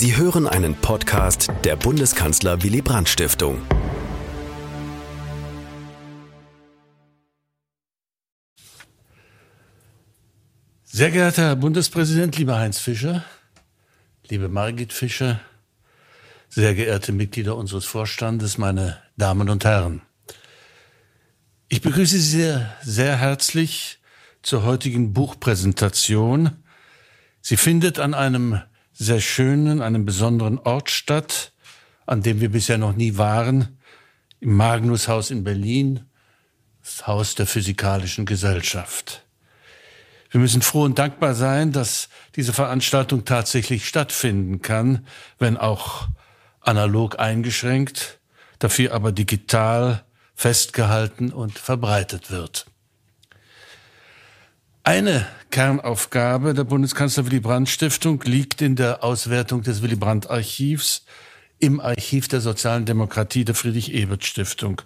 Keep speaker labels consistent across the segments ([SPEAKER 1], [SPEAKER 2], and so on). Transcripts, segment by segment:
[SPEAKER 1] Sie hören einen Podcast der Bundeskanzler Willy Brandt Stiftung.
[SPEAKER 2] Sehr geehrter Herr Bundespräsident, lieber Heinz Fischer, liebe Margit Fischer, sehr geehrte Mitglieder unseres Vorstandes, meine Damen und Herren. Ich begrüße Sie sehr, sehr herzlich zur heutigen Buchpräsentation. Sie findet an einem sehr schönen, einem besonderen Ort statt, an dem wir bisher noch nie waren, im Magnushaus in Berlin, das Haus der Physikalischen Gesellschaft. Wir müssen froh und dankbar sein, dass diese Veranstaltung tatsächlich stattfinden kann, wenn auch analog eingeschränkt, dafür aber digital festgehalten und verbreitet wird. Eine Kernaufgabe der Bundeskanzler Willy Brandt Stiftung liegt in der Auswertung des Willy Brandt Archivs im Archiv der sozialen Demokratie der Friedrich Ebert Stiftung.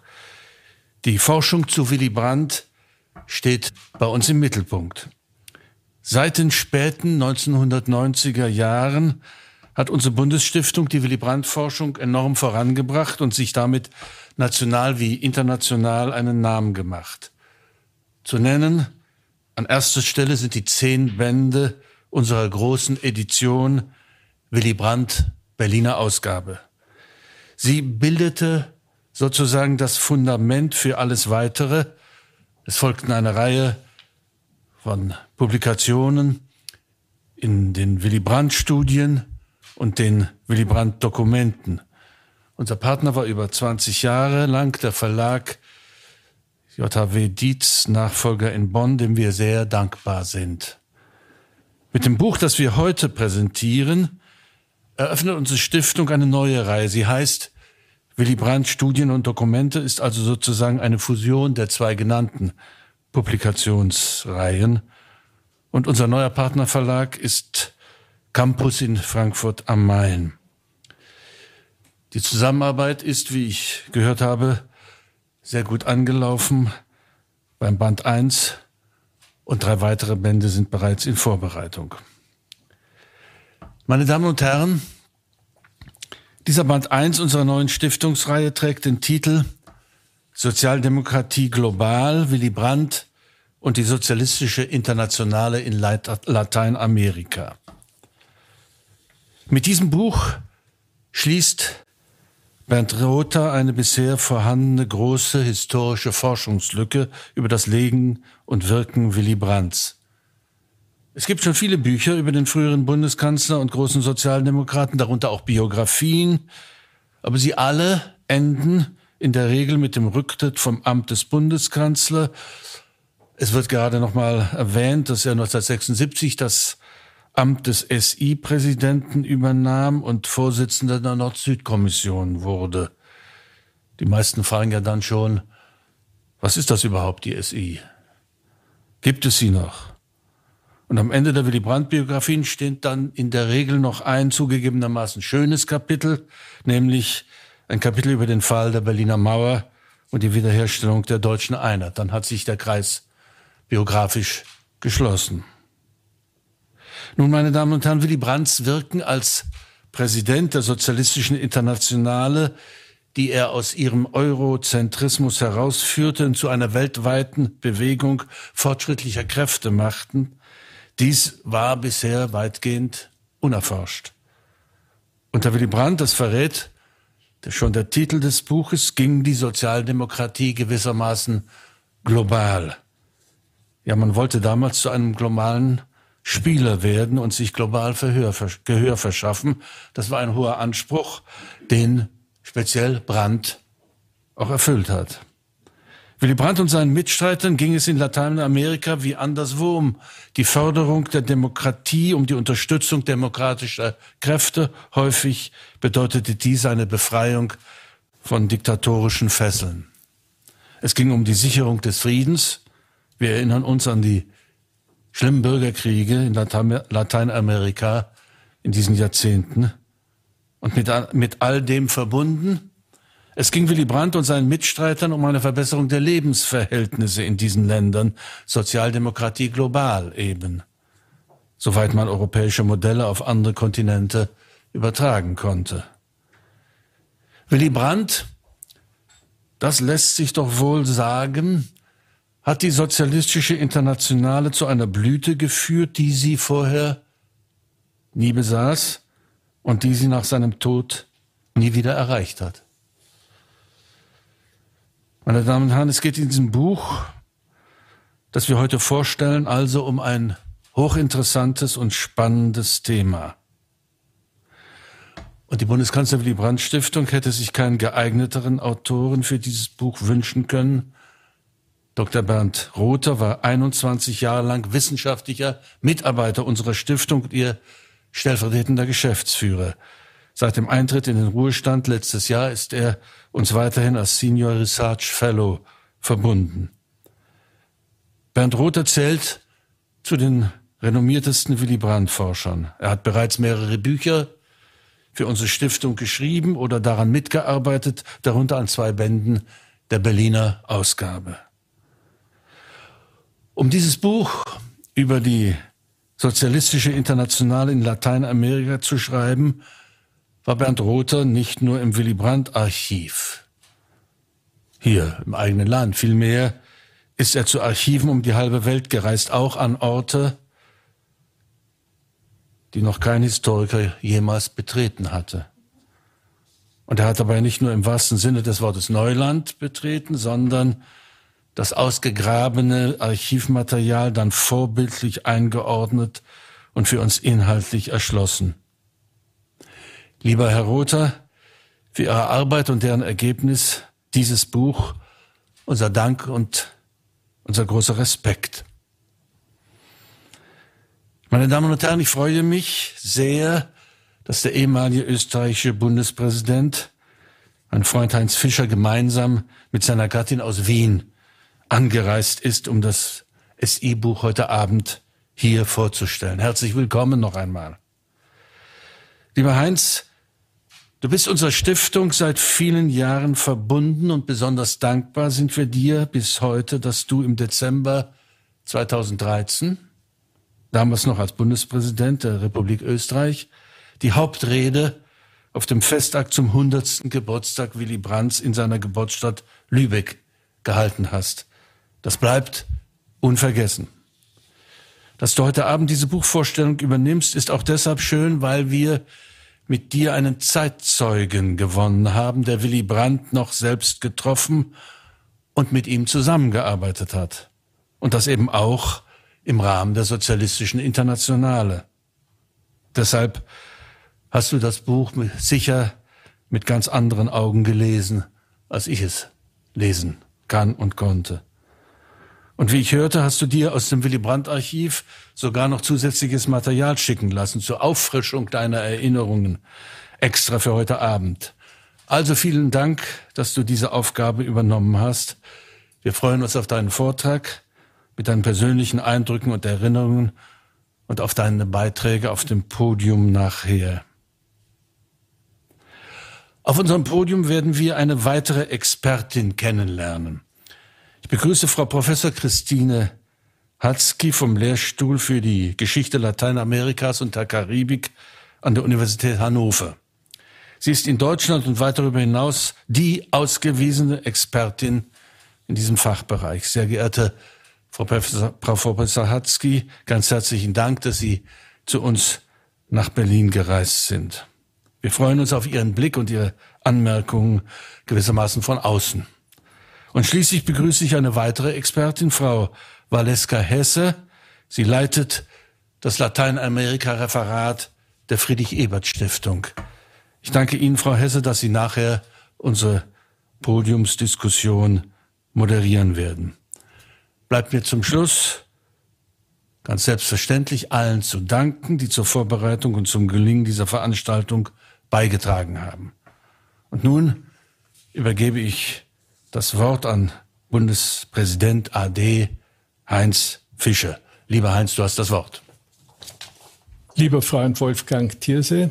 [SPEAKER 2] Die Forschung zu Willy Brandt steht bei uns im Mittelpunkt. Seit den späten 1990er Jahren hat unsere Bundesstiftung die Willy Brandt Forschung enorm vorangebracht und sich damit national wie international einen Namen gemacht. Zu nennen an erster Stelle sind die zehn Bände unserer großen Edition Willy Brandt Berliner Ausgabe. Sie bildete sozusagen das Fundament für alles Weitere. Es folgten eine Reihe von Publikationen in den Willy Brandt Studien und den Willy Brandt Dokumenten. Unser Partner war über 20 Jahre lang der Verlag JHW Dietz, Nachfolger in Bonn, dem wir sehr dankbar sind. Mit dem Buch, das wir heute präsentieren, eröffnet unsere Stiftung eine neue Reihe. Sie heißt Willy Brandt Studien und Dokumente, ist also sozusagen eine Fusion der zwei genannten Publikationsreihen. Und unser neuer Partnerverlag ist Campus in Frankfurt am Main. Die Zusammenarbeit ist, wie ich gehört habe, sehr gut angelaufen beim Band 1 und drei weitere Bände sind bereits in Vorbereitung. Meine Damen und Herren, dieser Band 1 unserer neuen Stiftungsreihe trägt den Titel Sozialdemokratie global, Willy Brandt und die sozialistische Internationale in Lateinamerika. Mit diesem Buch schließt Bernd Rother eine bisher vorhandene große historische Forschungslücke über das Leben und Wirken Willy Brandts. Es gibt schon viele Bücher über den früheren Bundeskanzler und großen Sozialdemokraten, darunter auch Biografien, aber sie alle enden in der Regel mit dem Rücktritt vom Amt des Bundeskanzlers. Es wird gerade noch mal erwähnt, dass er 1976 das Amt des SI-Präsidenten übernahm und Vorsitzender der Nord-Süd-Kommission wurde. Die meisten fragen ja dann schon, was ist das überhaupt, die SI? Gibt es sie noch? Und am Ende der Willy Brandt-Biografien steht dann in der Regel noch ein zugegebenermaßen schönes Kapitel, nämlich ein Kapitel über den Fall der Berliner Mauer und die Wiederherstellung der deutschen Einheit. Dann hat sich der Kreis biografisch geschlossen. Nun, meine Damen und Herren, Willy Brandts Wirken als Präsident der Sozialistischen Internationale, die er aus ihrem Eurozentrismus herausführte und zu einer weltweiten Bewegung fortschrittlicher Kräfte machten, dies war bisher weitgehend unerforscht. Unter Willy Brandt, das verrät schon der Titel des Buches, ging die Sozialdemokratie gewissermaßen global. Ja, man wollte damals zu einem globalen Spieler werden und sich global Verhör, Gehör verschaffen. Das war ein hoher Anspruch, den speziell Brandt auch erfüllt hat. Willy Brandt und seinen Mitstreitern ging es in Lateinamerika wie anderswo um die Förderung der Demokratie, um die Unterstützung demokratischer Kräfte. Häufig bedeutete dies eine Befreiung von diktatorischen Fesseln. Es ging um die Sicherung des Friedens. Wir erinnern uns an die schlimmen Bürgerkriege in Lateinamerika in diesen Jahrzehnten. Und mit, mit all dem verbunden, es ging Willy Brandt und seinen Mitstreitern um eine Verbesserung der Lebensverhältnisse in diesen Ländern, Sozialdemokratie global eben, soweit man europäische Modelle auf andere Kontinente übertragen konnte. Willy Brandt, das lässt sich doch wohl sagen, hat die sozialistische Internationale zu einer Blüte geführt, die sie vorher nie besaß und die sie nach seinem Tod nie wieder erreicht hat. Meine Damen und Herren, es geht in diesem Buch, das wir heute vorstellen, also um ein hochinteressantes und spannendes Thema. Und die Bundeskanzler Willy Brandt Stiftung hätte sich keinen geeigneteren Autoren für dieses Buch wünschen können. Dr. Bernd Rother war 21 Jahre lang wissenschaftlicher Mitarbeiter unserer Stiftung und ihr stellvertretender Geschäftsführer. Seit dem Eintritt in den Ruhestand letztes Jahr ist er uns weiterhin als Senior Research Fellow verbunden. Bernd Rother zählt zu den renommiertesten Willy Brandt-Forschern. Er hat bereits mehrere Bücher für unsere Stiftung geschrieben oder daran mitgearbeitet, darunter an zwei Bänden der Berliner Ausgabe. Um dieses Buch über die sozialistische Internationale in Lateinamerika zu schreiben, war Bernd Rother nicht nur im Willy Brandt Archiv. Hier im eigenen Land. Vielmehr ist er zu Archiven um die halbe Welt gereist, auch an Orte, die noch kein Historiker jemals betreten hatte. Und er hat dabei nicht nur im wahrsten Sinne des Wortes Neuland betreten, sondern das ausgegrabene Archivmaterial dann vorbildlich eingeordnet und für uns inhaltlich erschlossen. Lieber Herr Rother, für Ihre Arbeit und deren Ergebnis dieses Buch unser Dank und unser großer Respekt. Meine Damen und Herren, ich freue mich sehr, dass der ehemalige österreichische Bundespräsident, mein Freund Heinz Fischer, gemeinsam mit seiner Gattin aus Wien angereist ist, um das SI-Buch heute Abend hier vorzustellen. Herzlich willkommen noch einmal. Lieber Heinz, Du bist unserer Stiftung seit vielen Jahren verbunden und besonders dankbar sind wir dir bis heute, dass du im Dezember 2013, damals noch als Bundespräsident der Republik Österreich, die Hauptrede auf dem Festakt zum 100. Geburtstag Willy Brandts in seiner Geburtsstadt Lübeck gehalten hast. Das bleibt unvergessen. Dass du heute Abend diese Buchvorstellung übernimmst, ist auch deshalb schön, weil wir mit dir einen Zeitzeugen gewonnen haben, der Willy Brandt noch selbst getroffen und mit ihm zusammengearbeitet hat. Und das eben auch im Rahmen der sozialistischen Internationale. Deshalb hast du das Buch sicher mit ganz anderen Augen gelesen, als ich es lesen kann und konnte. Und wie ich hörte, hast du dir aus dem Willy Brandt Archiv sogar noch zusätzliches Material schicken lassen zur Auffrischung deiner Erinnerungen, extra für heute Abend. Also vielen Dank, dass du diese Aufgabe übernommen hast. Wir freuen uns auf deinen Vortrag mit deinen persönlichen Eindrücken und Erinnerungen und auf deine Beiträge auf dem Podium nachher. Auf unserem Podium werden wir eine weitere Expertin kennenlernen. Ich begrüße Frau Professor Christine Hatzki vom Lehrstuhl für die Geschichte Lateinamerikas und der Karibik an der Universität Hannover. Sie ist in Deutschland und weit darüber hinaus die ausgewiesene Expertin in diesem Fachbereich. Sehr geehrte Frau Professor, Frau Professor Hatzki, ganz herzlichen Dank, dass Sie zu uns nach Berlin gereist sind. Wir freuen uns auf Ihren Blick und Ihre Anmerkungen gewissermaßen von außen. Und schließlich begrüße ich eine weitere Expertin, Frau Valeska Hesse. Sie leitet das Lateinamerika-Referat der Friedrich-Ebert-Stiftung. Ich danke Ihnen, Frau Hesse, dass Sie nachher unsere Podiumsdiskussion moderieren werden. Bleibt mir zum Schluss ganz selbstverständlich allen zu danken, die zur Vorbereitung und zum Gelingen dieser Veranstaltung beigetragen haben. Und nun übergebe ich das Wort an Bundespräsident AD Heinz Fischer. Lieber Heinz, du hast das Wort.
[SPEAKER 3] Lieber Freund Wolfgang Thierse,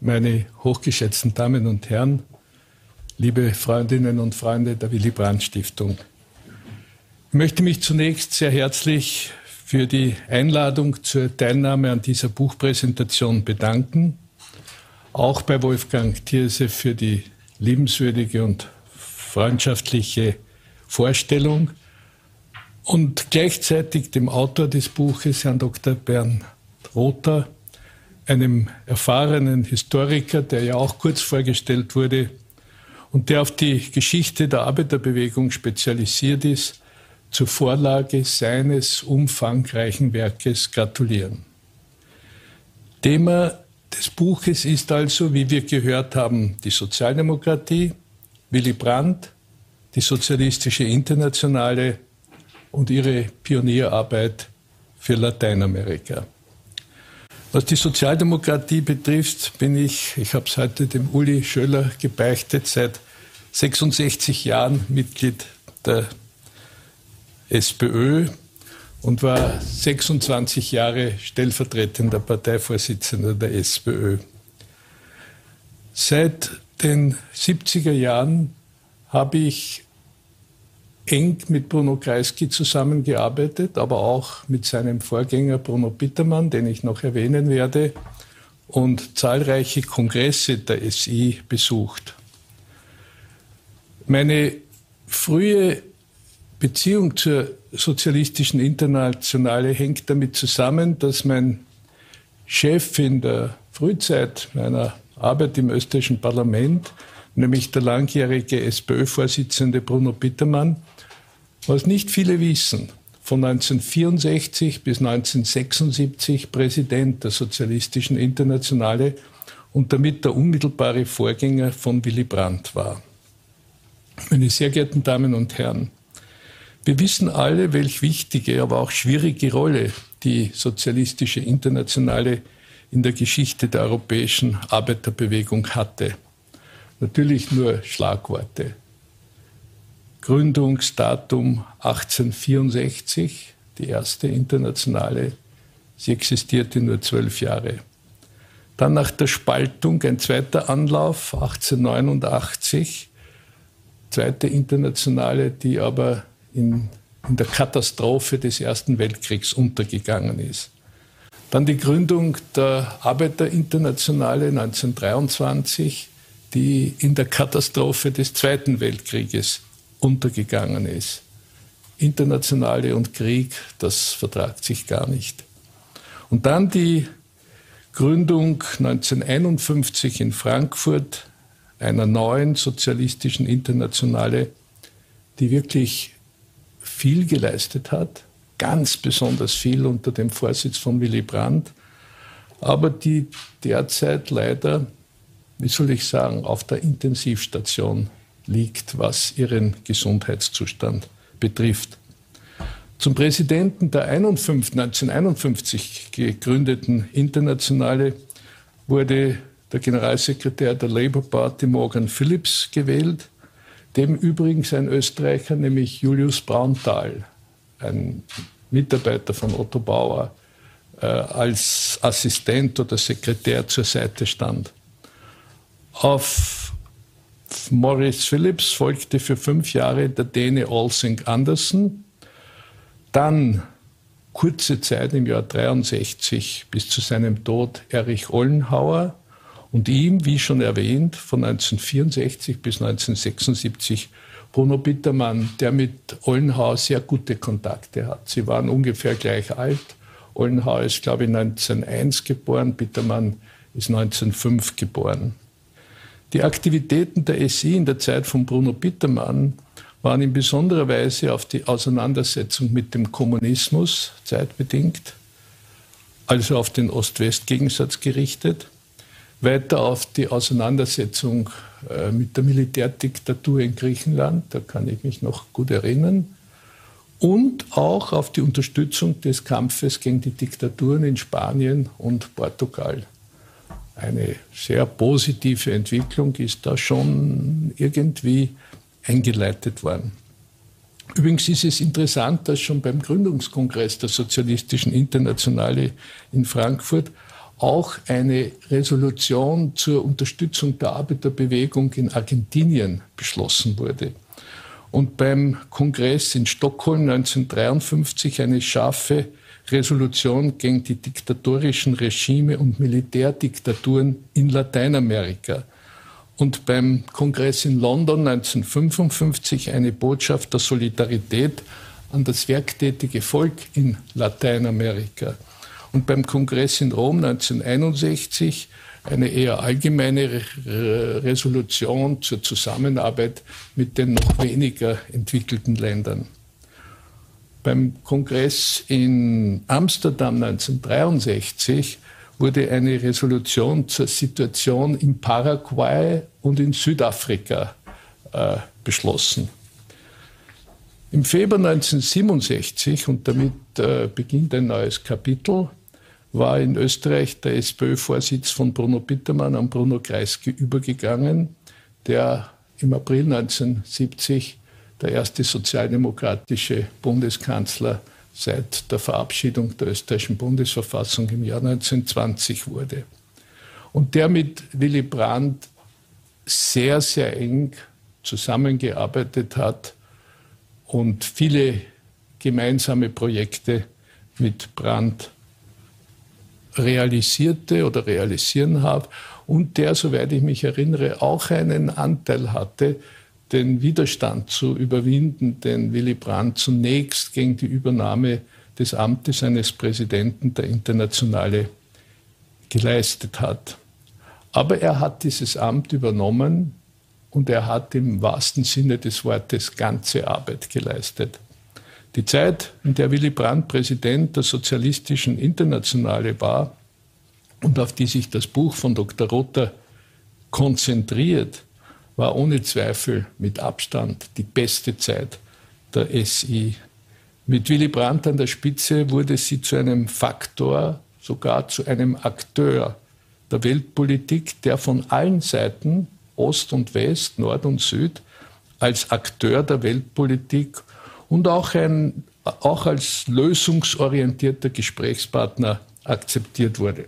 [SPEAKER 3] meine hochgeschätzten Damen und Herren, liebe Freundinnen und Freunde der Willy Brandt Stiftung. Ich möchte mich zunächst sehr herzlich für die Einladung zur Teilnahme an dieser Buchpräsentation bedanken. auch bei Wolfgang Thierse für die liebenswürdige und freundschaftliche Vorstellung und gleichzeitig dem Autor des Buches, Herrn Dr. Bernd Rother, einem erfahrenen Historiker, der ja auch kurz vorgestellt wurde und der auf die Geschichte der Arbeiterbewegung spezialisiert ist, zur Vorlage seines umfangreichen Werkes gratulieren. Thema des Buches ist also, wie wir gehört haben, die Sozialdemokratie, Willy Brandt, die Sozialistische Internationale und ihre Pionierarbeit für Lateinamerika. Was die Sozialdemokratie betrifft, bin ich, ich habe es heute dem Uli Schöller gebeichtet, seit 66 Jahren Mitglied der SPÖ und war 26 Jahre stellvertretender Parteivorsitzender der SPÖ. Seit den 70er Jahren habe ich eng mit Bruno Kreisky zusammengearbeitet, aber auch mit seinem Vorgänger Bruno Bittermann, den ich noch erwähnen werde, und zahlreiche Kongresse der SI besucht. Meine frühe Beziehung zur sozialistischen Internationale hängt damit zusammen, dass mein Chef in der Frühzeit meiner Arbeit im österreichischen Parlament, nämlich der langjährige SPÖ-Vorsitzende Bruno Bittermann, was nicht viele wissen, von 1964 bis 1976 Präsident der Sozialistischen Internationale und damit der unmittelbare Vorgänger von Willy Brandt war. Meine sehr geehrten Damen und Herren, wir wissen alle, welch wichtige, aber auch schwierige Rolle die Sozialistische Internationale in der Geschichte der europäischen Arbeiterbewegung hatte. Natürlich nur Schlagworte. Gründungsdatum 1864, die erste internationale. Sie existierte nur zwölf Jahre. Dann nach der Spaltung ein zweiter Anlauf, 1889, zweite internationale, die aber in, in der Katastrophe des Ersten Weltkriegs untergegangen ist. Dann die Gründung der Arbeiterinternationale 1923, die in der Katastrophe des Zweiten Weltkrieges untergegangen ist. Internationale und Krieg, das vertragt sich gar nicht. Und dann die Gründung 1951 in Frankfurt einer neuen sozialistischen Internationale, die wirklich viel geleistet hat, ganz besonders viel unter dem Vorsitz von Willy Brandt, aber die derzeit leider, wie soll ich sagen, auf der Intensivstation liegt, was ihren Gesundheitszustand betrifft. Zum Präsidenten der 1951 gegründeten Internationale wurde der Generalsekretär der Labour Party Morgan Phillips gewählt, dem übrigens ein Österreicher, nämlich Julius Braunthal, ein Mitarbeiter von Otto Bauer, äh, als Assistent oder Sekretär zur Seite stand. Auf Maurice Phillips folgte für fünf Jahre der Däne Olsing Andersen. Dann kurze Zeit im Jahr 63 bis zu seinem Tod Erich Ollenhauer und ihm, wie schon erwähnt, von 1964 bis 1976 Bruno Bittermann, der mit Ollenhauer sehr gute Kontakte hat. Sie waren ungefähr gleich alt. Ollenhauer ist, glaube ich, 1901 geboren, Bittermann ist 1905 geboren. Die Aktivitäten der SI in der Zeit von Bruno Bittermann waren in besonderer Weise auf die Auseinandersetzung mit dem Kommunismus zeitbedingt, also auf den Ost-West-Gegensatz gerichtet, weiter auf die Auseinandersetzung äh, mit der Militärdiktatur in Griechenland, da kann ich mich noch gut erinnern, und auch auf die Unterstützung des Kampfes gegen die Diktaturen in Spanien und Portugal eine sehr positive Entwicklung ist da schon irgendwie eingeleitet worden. Übrigens ist es interessant, dass schon beim Gründungskongress der Sozialistischen Internationale in Frankfurt auch eine Resolution zur Unterstützung der Arbeiterbewegung in Argentinien beschlossen wurde. und beim Kongress in Stockholm 1953 eine scharfe Resolution gegen die diktatorischen Regime und Militärdiktaturen in Lateinamerika. Und beim Kongress in London 1955 eine Botschaft der Solidarität an das werktätige Volk in Lateinamerika. Und beim Kongress in Rom 1961 eine eher allgemeine Resolution zur Zusammenarbeit mit den noch weniger entwickelten Ländern. Beim Kongress in Amsterdam 1963 wurde eine Resolution zur Situation in Paraguay und in Südafrika äh, beschlossen. Im Februar 1967, und damit äh, beginnt ein neues Kapitel, war in Österreich der SPÖ-Vorsitz von Bruno Bittermann an Bruno Kreisky übergegangen, der im April 1970 der erste sozialdemokratische Bundeskanzler seit der Verabschiedung der österreichischen Bundesverfassung im Jahr 1920 wurde. Und der mit Willy Brandt sehr, sehr eng zusammengearbeitet hat und viele gemeinsame Projekte mit Brandt realisierte oder realisieren habe und der, soweit ich mich erinnere, auch einen Anteil hatte den Widerstand zu überwinden, den Willy Brandt zunächst gegen die Übernahme des Amtes eines Präsidenten der Internationale geleistet hat. Aber er hat dieses Amt übernommen und er hat im wahrsten Sinne des Wortes ganze Arbeit geleistet. Die Zeit, in der Willy Brandt Präsident der Sozialistischen Internationale war und auf die sich das Buch von Dr. Rother konzentriert, war ohne Zweifel mit Abstand die beste Zeit der SI. Mit Willy Brandt an der Spitze wurde sie zu einem Faktor, sogar zu einem Akteur der Weltpolitik, der von allen Seiten, Ost und West, Nord und Süd, als Akteur der Weltpolitik und auch, ein, auch als lösungsorientierter Gesprächspartner akzeptiert wurde.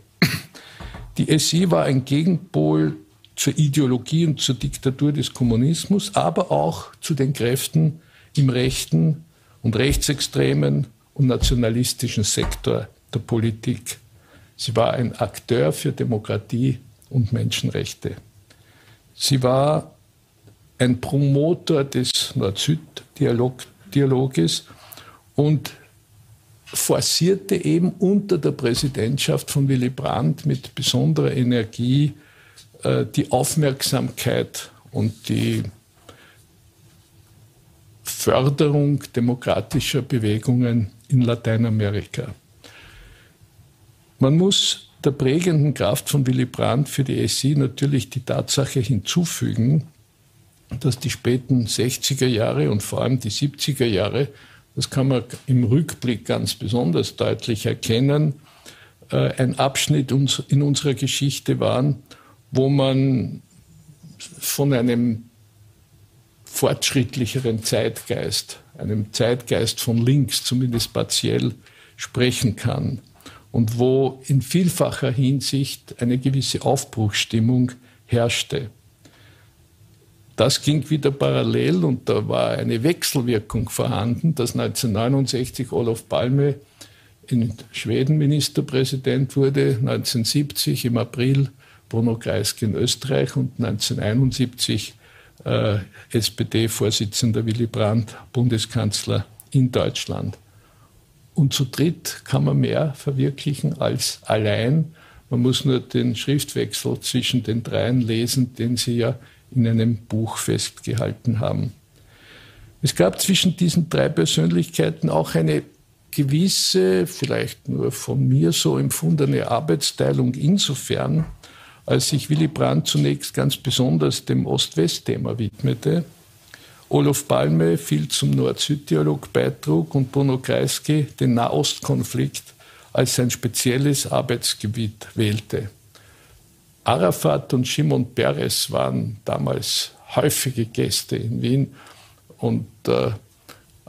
[SPEAKER 3] Die SI war ein Gegenpol zur Ideologie und zur Diktatur des Kommunismus, aber auch zu den Kräften im rechten und rechtsextremen und nationalistischen Sektor der Politik. Sie war ein Akteur für Demokratie und Menschenrechte. Sie war ein Promotor des Nord-Süd-Dialoges und forcierte eben unter der Präsidentschaft von Willy Brandt mit besonderer Energie äh, die Aufmerksamkeit und die Förderung demokratischer Bewegungen in Lateinamerika. Man muss der prägenden Kraft von Willy Brandt für die SI natürlich die Tatsache hinzufügen, dass die späten 60er Jahre und vor allem die 70er Jahre, das kann man im Rückblick ganz besonders deutlich erkennen, äh, ein Abschnitt in unserer Geschichte waren, wo man von einem fortschrittlicheren Zeitgeist, einem Zeitgeist von links zumindest partiell sprechen kann und wo in vielfacher Hinsicht eine gewisse Aufbruchsstimmung herrschte. Das ging wieder parallel und da war eine Wechselwirkung vorhanden, dass 1969 Olof Palme in Schweden Ministerpräsident wurde, 1970 im April Bruno Kreisky in Österreich und 1971 äh, SPD-Vorsitzender Willy Brandt, Bundeskanzler in Deutschland. Und zu dritt kann man mehr verwirklichen als allein. Man muss nur den Schriftwechsel zwischen den dreien lesen, den Sie ja in einem Buch festgehalten haben. Es gab zwischen diesen drei Persönlichkeiten auch eine gewisse, vielleicht nur von mir so empfundene Arbeitsteilung insofern, als sich Willy Brandt zunächst ganz besonders dem Ost-West-Thema widmete. Olof Palme viel zum Nord-Süd-Dialog beitrug und Bruno Kreisky den Nahostkonflikt als sein spezielles Arbeitsgebiet wählte. Arafat und Shimon Peres waren damals häufige Gäste in Wien und äh,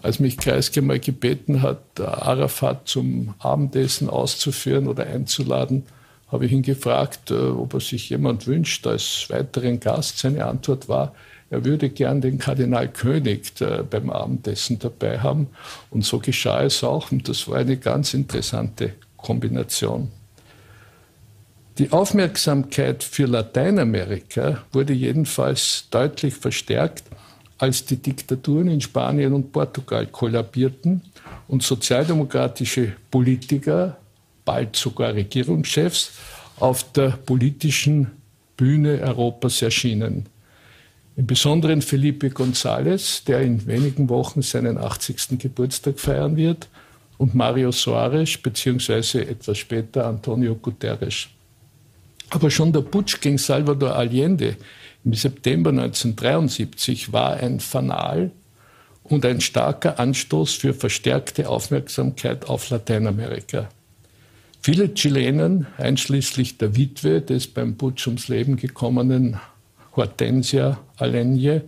[SPEAKER 3] als mich Kreisky mal gebeten hat, Arafat zum Abendessen auszuführen oder einzuladen, habe ich ihn gefragt, äh, ob er sich jemand wünscht als weiteren Gast. Seine Antwort war, er würde gern den Kardinal König äh, beim Abendessen dabei haben. Und so geschah es auch. Und das war eine ganz interessante Kombination. Die Aufmerksamkeit für Lateinamerika wurde jedenfalls deutlich verstärkt, als die Diktaturen in Spanien und Portugal kollabierten und sozialdemokratische Politiker, bald sogar Regierungschefs, auf der politischen Bühne Europas erschienen. Im Besonderen Felipe González, der in wenigen Wochen seinen 80. Geburtstag feiern wird, und Mario Soares, beziehungsweise etwas später Antonio Guterres. Aber schon der Putsch gegen Salvador Allende im September 1973 war ein Fanal und ein starker Anstoß für verstärkte Aufmerksamkeit auf Lateinamerika. Viele Chilenen, einschließlich der Witwe des beim Putsch ums Leben gekommenen Hortensia Alenje,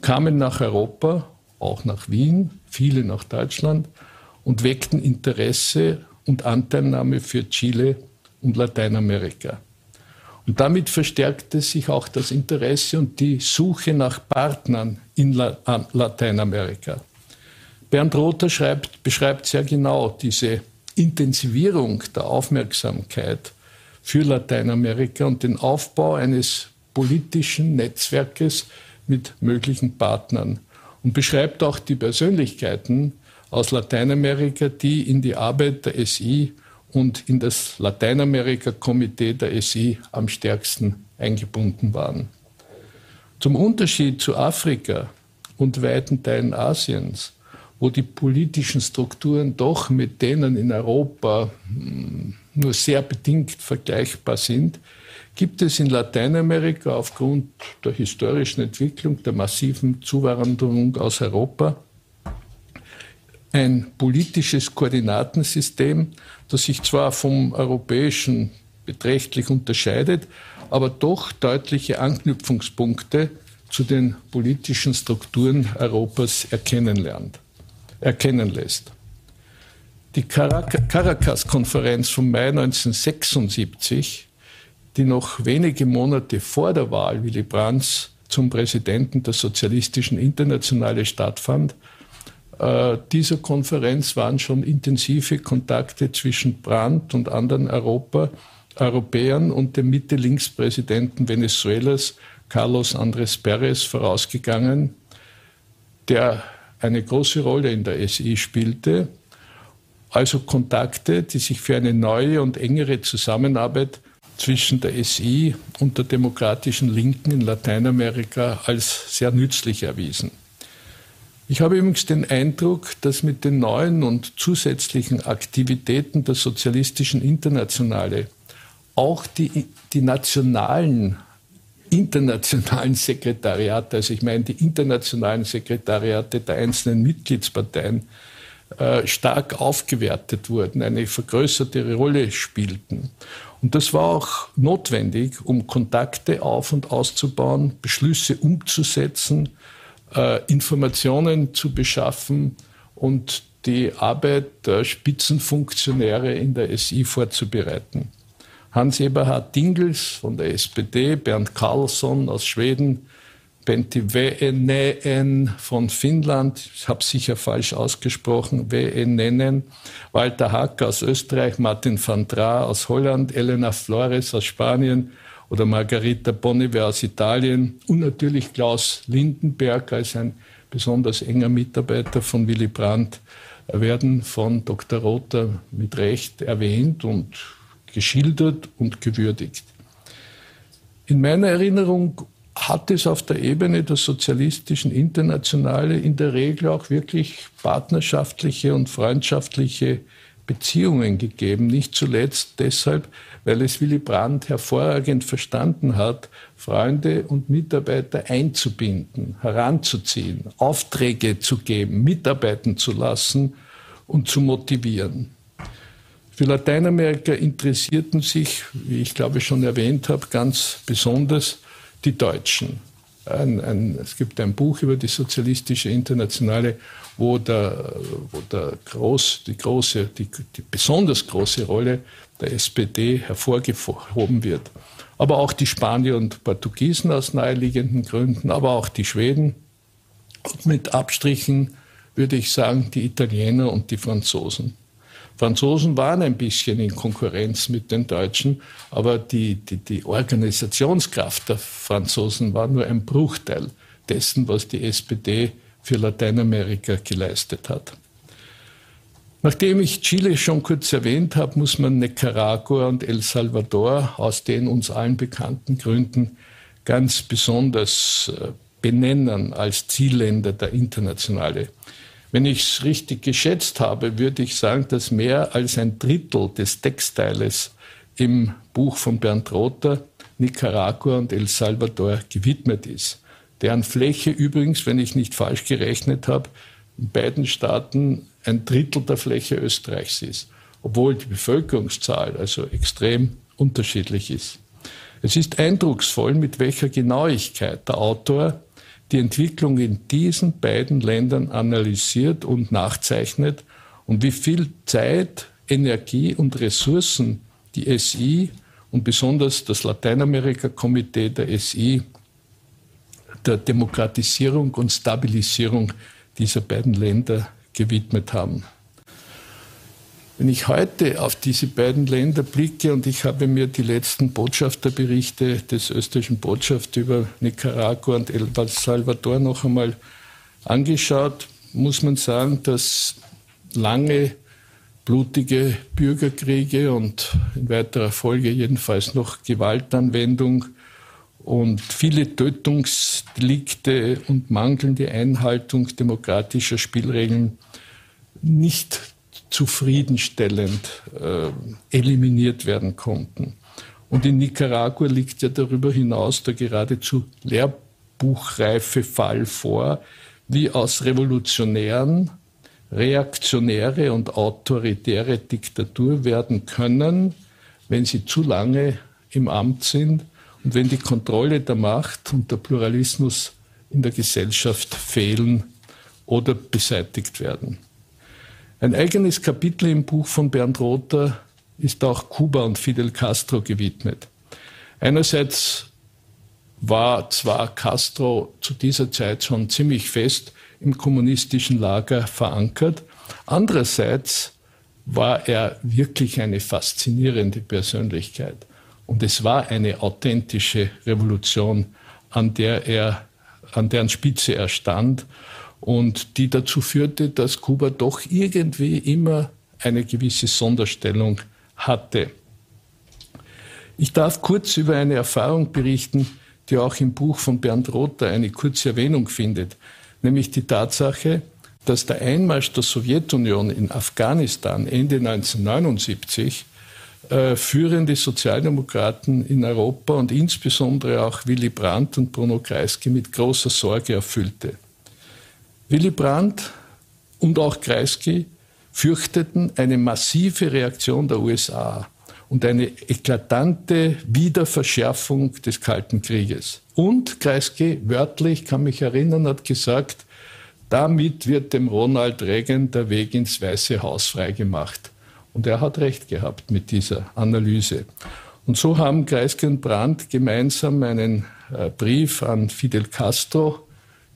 [SPEAKER 3] kamen nach Europa, auch nach Wien, viele nach Deutschland und weckten Interesse und Anteilnahme für Chile und Lateinamerika. Und damit verstärkte sich auch das Interesse und die Suche nach Partnern in Lateinamerika. Bernd Rother schreibt, beschreibt sehr genau diese Intensivierung der Aufmerksamkeit für Lateinamerika und den Aufbau eines politischen Netzwerkes mit möglichen Partnern und beschreibt auch die Persönlichkeiten aus Lateinamerika, die in die Arbeit der SI und in das Lateinamerika-Komitee der SI am stärksten eingebunden waren. Zum Unterschied zu Afrika und weiten Teilen Asiens, wo die politischen Strukturen doch mit denen in Europa hm, nur sehr bedingt vergleichbar sind, gibt es in Lateinamerika aufgrund der historischen Entwicklung, der massiven Zuwanderung aus Europa, ein politisches Koordinatensystem, das sich zwar vom europäischen beträchtlich unterscheidet, aber doch deutliche Anknüpfungspunkte zu den politischen Strukturen Europas erkennen lernt, erkennen lässt. Die Caracas-Konferenz vom Mai 1976, die noch wenige Monate vor der Wahl Willy Brandts zum Präsidenten der Sozialistischen Internationale stattfand, dieser Konferenz waren schon intensive Kontakte zwischen Brandt und anderen Europa, Europäern und dem Mitte-Links-Präsidenten Venezuelas, Carlos Andrés Pérez, vorausgegangen, der eine große Rolle in der SI spielte. Also Kontakte, die sich für eine neue und engere Zusammenarbeit zwischen der SI und der demokratischen Linken in Lateinamerika als sehr nützlich erwiesen. Ich habe übrigens den Eindruck, dass mit den neuen und zusätzlichen Aktivitäten der sozialistischen Internationale auch die, die nationalen, internationalen Sekretariate, also ich meine die internationalen Sekretariate der einzelnen Mitgliedsparteien, äh, stark aufgewertet wurden, eine vergrößerte Rolle spielten. Und das war auch notwendig, um Kontakte auf und auszubauen, Beschlüsse umzusetzen, äh, Informationen zu beschaffen und die Arbeit der Spitzenfunktionäre in der SI vorzubereiten. Hans-Eberhard Dingels von der SPD, Bernd Carlsson aus Schweden, Pentti Väinänen von Finnland, ich habe sicher falsch ausgesprochen, Väinänen, Walter Hack aus Österreich, Martin van Draa aus Holland, Elena Flores aus Spanien, oder Margarita Boniver aus Italien und natürlich Klaus Lindenberg als ein besonders enger Mitarbeiter von Willy Brandt werden von Dr. Rother mit Recht erwähnt und geschildert und gewürdigt. In meiner Erinnerung hat es auf der Ebene der sozialistischen Internationale in der Regel auch wirklich partnerschaftliche und freundschaftliche Beziehungen gegeben. Nicht zuletzt deshalb, weil es Willy Brandt hervorragend verstanden hat, Freunde und Mitarbeiter einzubinden, heranzuziehen, Aufträge zu geben, mitarbeiten zu lassen und zu motivieren. Für Lateinamerika interessierten sich, wie ich glaube schon erwähnt habe, ganz besonders die Deutschen. Ein, ein, es gibt ein Buch über die sozialistische Internationale, wo, der, wo der groß, die, große, die, die besonders große Rolle der SPD hervorgehoben wird. Aber auch die Spanier und Portugiesen aus naheliegenden Gründen, aber auch die Schweden. Und mit Abstrichen würde ich sagen, die Italiener und die Franzosen. Franzosen waren ein bisschen in Konkurrenz mit den Deutschen, aber die, die, die Organisationskraft der Franzosen war nur ein Bruchteil dessen, was die SPD für Lateinamerika geleistet hat. Nachdem ich Chile schon kurz erwähnt habe, muss man Nicaragua und El Salvador aus den uns allen bekannten Gründen ganz besonders äh, benennen als Zielländer der Internationale. Wenn ich es richtig geschätzt habe, würde ich sagen, dass mehr als ein Drittel des Textiles im Buch von Bernd Rother Nicaragua und El Salvador gewidmet ist. Deren Fläche übrigens, wenn ich nicht falsch gerechnet habe, in beiden Staaten ein Drittel der Fläche Österreichs ist, obwohl die Bevölkerungszahl also extrem unterschiedlich ist. Es ist eindrucksvoll, mit welcher Genauigkeit der Autor die Entwicklung in diesen beiden Ländern analysiert und nachzeichnet und wie viel Zeit, Energie und Ressourcen die SI und besonders das Lateinamerika-Komitee der SI der Demokratisierung und Stabilisierung dieser beiden Länder gewidmet haben. Wenn ich heute auf diese beiden Länder blicke und ich habe mir die letzten Botschafterberichte des österreichischen Botschaft über Nicaragua und El Salvador noch einmal angeschaut, muss man sagen, dass lange blutige Bürgerkriege und in weiterer Folge jedenfalls noch Gewaltanwendung und viele Tötungsdelikte und mangelnde Einhaltung demokratischer Spielregeln nicht zufriedenstellend äh, eliminiert werden konnten. Und in Nicaragua liegt ja darüber hinaus der geradezu lehrbuchreife Fall vor, wie aus revolutionären, reaktionäre und autoritäre Diktatur werden können, wenn sie zu lange im Amt sind und wenn die Kontrolle der Macht und der Pluralismus in der Gesellschaft fehlen oder beseitigt werden. Ein eigenes Kapitel im Buch von Bernd Rother ist auch Kuba und Fidel Castro gewidmet. Einerseits war zwar Castro zu dieser Zeit schon ziemlich fest im kommunistischen Lager verankert, andererseits war er wirklich eine faszinierende Persönlichkeit. Und es war eine authentische Revolution, an der er, an deren Spitze er stand und die dazu führte, dass Kuba doch irgendwie immer eine gewisse Sonderstellung hatte. Ich darf kurz über eine Erfahrung berichten, die auch im Buch von Bernd Rother eine kurze Erwähnung findet, nämlich die Tatsache, dass der Einmarsch der Sowjetunion in Afghanistan Ende 1979 äh, führende Sozialdemokraten in Europa und insbesondere auch Willy Brandt und Bruno Kreisky mit großer Sorge erfüllte. Willy Brandt und auch Kreisky fürchteten eine massive Reaktion der USA und eine eklatante Wiederverschärfung des Kalten Krieges. Und Kreisky, wörtlich, kann mich erinnern, hat gesagt, damit wird dem Ronald Reagan der Weg ins Weiße Haus freigemacht. Und er hat recht gehabt mit dieser Analyse. Und so haben Kreisky und Brandt gemeinsam einen äh, Brief an Fidel Castro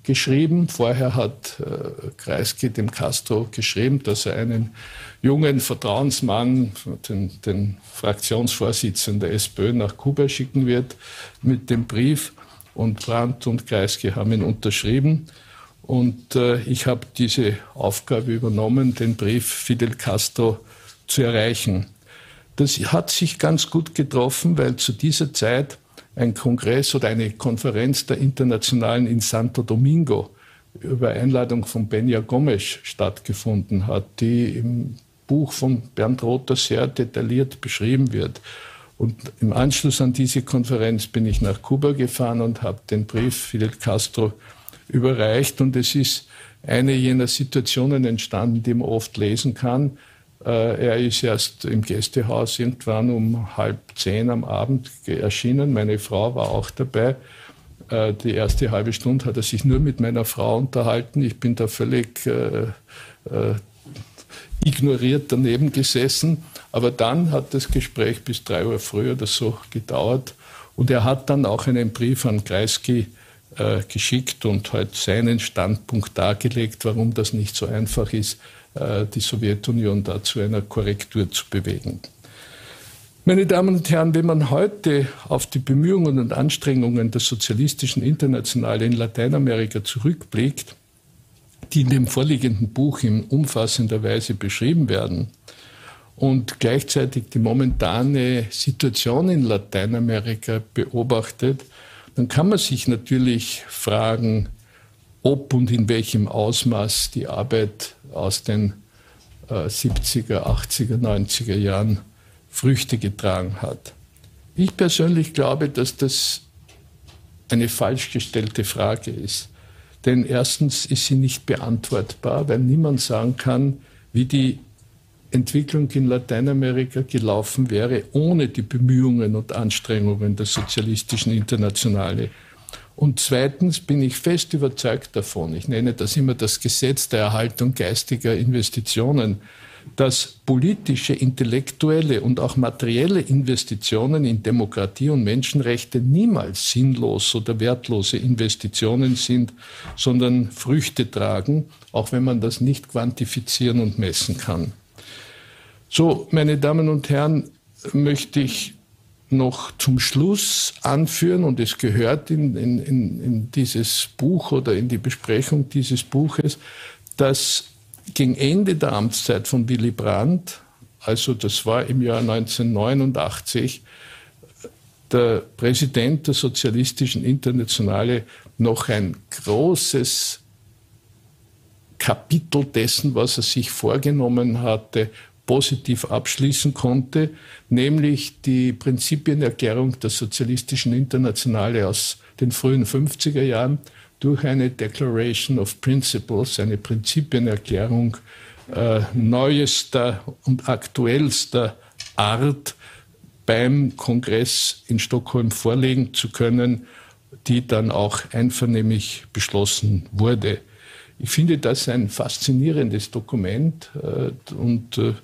[SPEAKER 3] geschrieben. Vorher hat äh, Kreisky dem Castro geschrieben, dass er einen jungen Vertrauensmann, den, den Fraktionsvorsitzenden der SPÖ, nach Kuba schicken wird mit dem Brief. Und Brandt und Kreisky haben ihn unterschrieben. Und äh, ich habe diese Aufgabe übernommen, den Brief Fidel Castro zu erreichen. Das hat sich ganz gut getroffen, weil zu dieser Zeit ein Kongress oder eine Konferenz der Internationalen in Santo Domingo über Einladung von Benja Gomes stattgefunden hat, die im Buch von Bernd Rother sehr detailliert beschrieben wird. Und im Anschluss an diese Konferenz bin ich nach Kuba gefahren und habe den Brief Fidel Castro überreicht. Und es ist eine jener Situationen entstanden, die man oft lesen kann, er ist erst im Gästehaus irgendwann um halb zehn am Abend erschienen. Meine Frau war auch dabei. Äh, die erste halbe Stunde hat er sich nur mit meiner Frau unterhalten. Ich bin da völlig äh, äh, ignoriert daneben gesessen. Aber dann hat das Gespräch bis drei Uhr früh oder so gedauert. Und er hat dann auch einen Brief an Kreisky äh, geschickt und halt seinen Standpunkt dargelegt, warum das nicht so einfach ist, äh, die Sowjetunion da zu einer Korrektur zu bewegen. Meine Damen und Herren, wenn man heute auf die Bemühungen und Anstrengungen der sozialistischen Internationale in Lateinamerika zurückblickt, die in dem vorliegenden Buch in umfassender Weise beschrieben werden, und gleichzeitig die momentane Situation in Lateinamerika beobachtet, dann kann man sich natürlich fragen, ob und in welchem Ausmaß die Arbeit aus den äh, 70er, 80er, 90er Jahren Früchte getragen hat. Ich persönlich glaube, dass das eine falsch gestellte Frage ist. Denn erstens ist sie nicht beantwortbar, weil niemand sagen kann, wie die Entwicklung in Lateinamerika gelaufen wäre ohne die Bemühungen und Anstrengungen der sozialistischen Internationale. Und zweitens bin ich fest überzeugt davon, ich nenne das immer das Gesetz der Erhaltung geistiger Investitionen, dass politische, intellektuelle und auch materielle Investitionen in Demokratie und Menschenrechte niemals sinnlos oder wertlose Investitionen sind, sondern Früchte tragen, auch wenn man das nicht quantifizieren und messen kann. So, meine Damen und Herren, möchte ich noch zum Schluss anführen, und es gehört in, in, in, dieses Buch oder in die Besprechung dieses Buches, dass gegen Ende der Amtszeit von Willy Brandt, also das war im Jahr 1989, der Präsident der Sozialistischen Internationale noch ein großes Kapitel dessen, was er sich vorgenommen hatte, positiv abschließen konnte, nämlich die Prinzipienerklärung der Sozialistischen Internationale aus den frühen 50er Jahren durch eine Declaration of Principles, eine Prinzipienerklärung äh, neuester und aktuellster Art beim Kongress in Stockholm vorlegen zu können, die dann auch einvernehmlich beschlossen wurde. Ich finde das ein faszinierendes Dokument äh, und äh,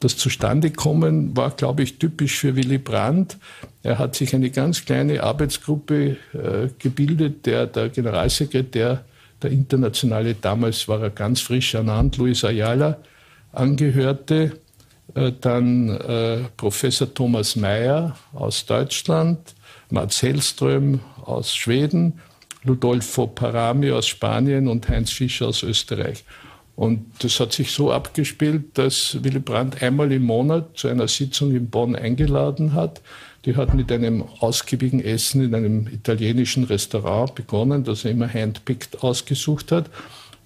[SPEAKER 3] das Zustandekommen war, glaube ich, typisch für Willy Brandt. Er hat sich eine ganz kleine Arbeitsgruppe äh, gebildet, der der Generalsekretär der Internationale, damals war er ganz frisch ernannt, Luis Ayala, angehörte. Dann Professor Thomas Mayer aus Deutschland, Mats Hellström aus Schweden Ludolfo Parami aus Spanien und Heinz Fischer aus Österreich. Und das hat sich so abgespielt, dass Willy Brandt einmal im Monat zu einer Sitzung in Bonn eingeladen hat. Die hat mit einem ausgiebigen Essen in einem italienischen Restaurant begonnen, das er immer handpicked ausgesucht hat.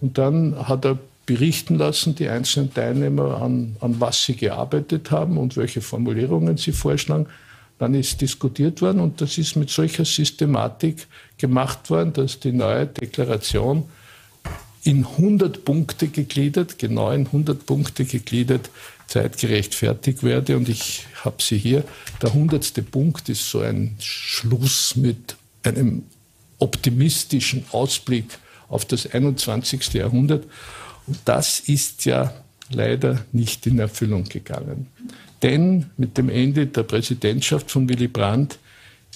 [SPEAKER 3] Und dann hat er berichten lassen, die einzelnen Teilnehmer, an, an was sie gearbeitet haben und welche Formulierungen sie vorschlagen. Dann ist diskutiert worden und das ist mit solcher Systematik gemacht worden, dass die neue Deklaration in 100 Punkte gegliedert, genau in 100 Punkte gegliedert, zeitgerecht fertig werde. Und ich habe sie hier. Der 100. Punkt ist so ein Schluss mit einem optimistischen Ausblick auf das 21. Jahrhundert. Und das ist ja leider nicht in Erfüllung gegangen. Denn mit dem Ende der Präsidentschaft von Willy Brandt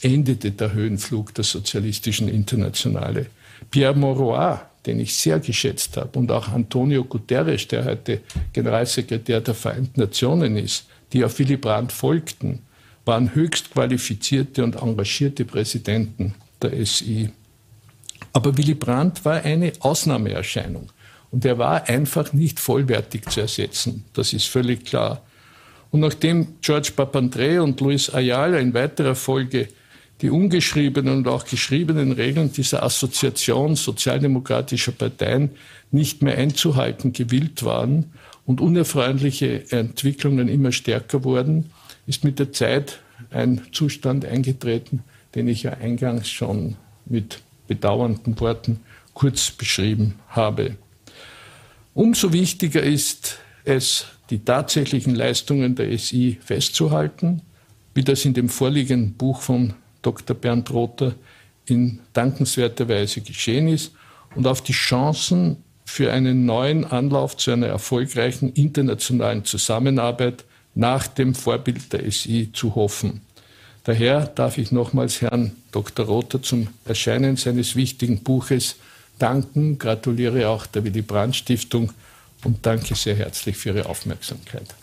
[SPEAKER 3] endete der Höhenflug der sozialistischen Internationale. Pierre Mauroy, den ich sehr geschätzt habe, und auch Antonio Guterres, der heute Generalsekretär der Vereinten Nationen ist, die auf Willy Brandt folgten, waren höchst qualifizierte und engagierte Präsidenten der SI. Aber Willy Brandt war eine Ausnahmeerscheinung. Und er war einfach nicht vollwertig zu ersetzen. Das ist völlig klar. Und nachdem George Papandreou und Luis Ayala in weiterer Folge die ungeschriebenen und auch geschriebenen Regeln dieser Assoziation sozialdemokratischer Parteien nicht mehr einzuhalten gewillt waren und unerfreuliche Entwicklungen immer stärker wurden, ist mit der Zeit ein Zustand eingetreten, den ich ja eingangs schon mit bedauernden Worten kurz beschrieben habe. Umso wichtiger ist es, die tatsächlichen Leistungen der SI festzuhalten, wie das in dem vorliegenden Buch von Dr. Bernd Rother in dankenswerter Weise geschehen ist und auf die Chancen für einen neuen Anlauf zu einer erfolgreichen internationalen Zusammenarbeit nach dem Vorbild der SI zu hoffen. Daher darf ich nochmals Herrn Dr. Rother zum Erscheinen seines wichtigen Buches danken, gratuliere auch der Willy Brandt Stiftung und danke sehr herzlich für Ihre Aufmerksamkeit.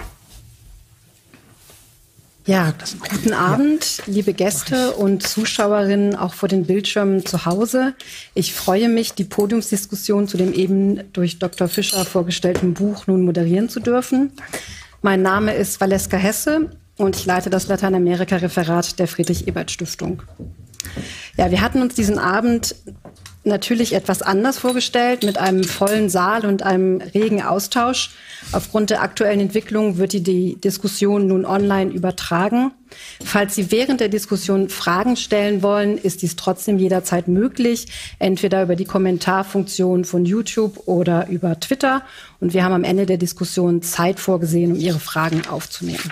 [SPEAKER 4] Ja, guten Abend, liebe Gäste und Zuschauerinnen auch vor den Bildschirmen zu Hause. Ich freue mich, die Podiumsdiskussion zu dem eben durch Dr. Fischer vorgestellten Buch nun moderieren zu dürfen. Mein Name ist Valeska Hesse und ich leite das Lateinamerika-Referat der Friedrich-Ebert-Stiftung. Ja, wir hatten uns diesen Abend natürlich etwas anders vorgestellt, mit einem vollen Saal und einem regen Austausch. Aufgrund der aktuellen Entwicklung wird die, Diskussion nun online übertragen. Falls Sie während der Diskussion Fragen stellen wollen, ist dies trotzdem jederzeit möglich, entweder über die Kommentarfunktion von YouTube oder über Twitter. Und wir haben am Ende der Diskussion Zeit vorgesehen, um Ihre Fragen aufzunehmen.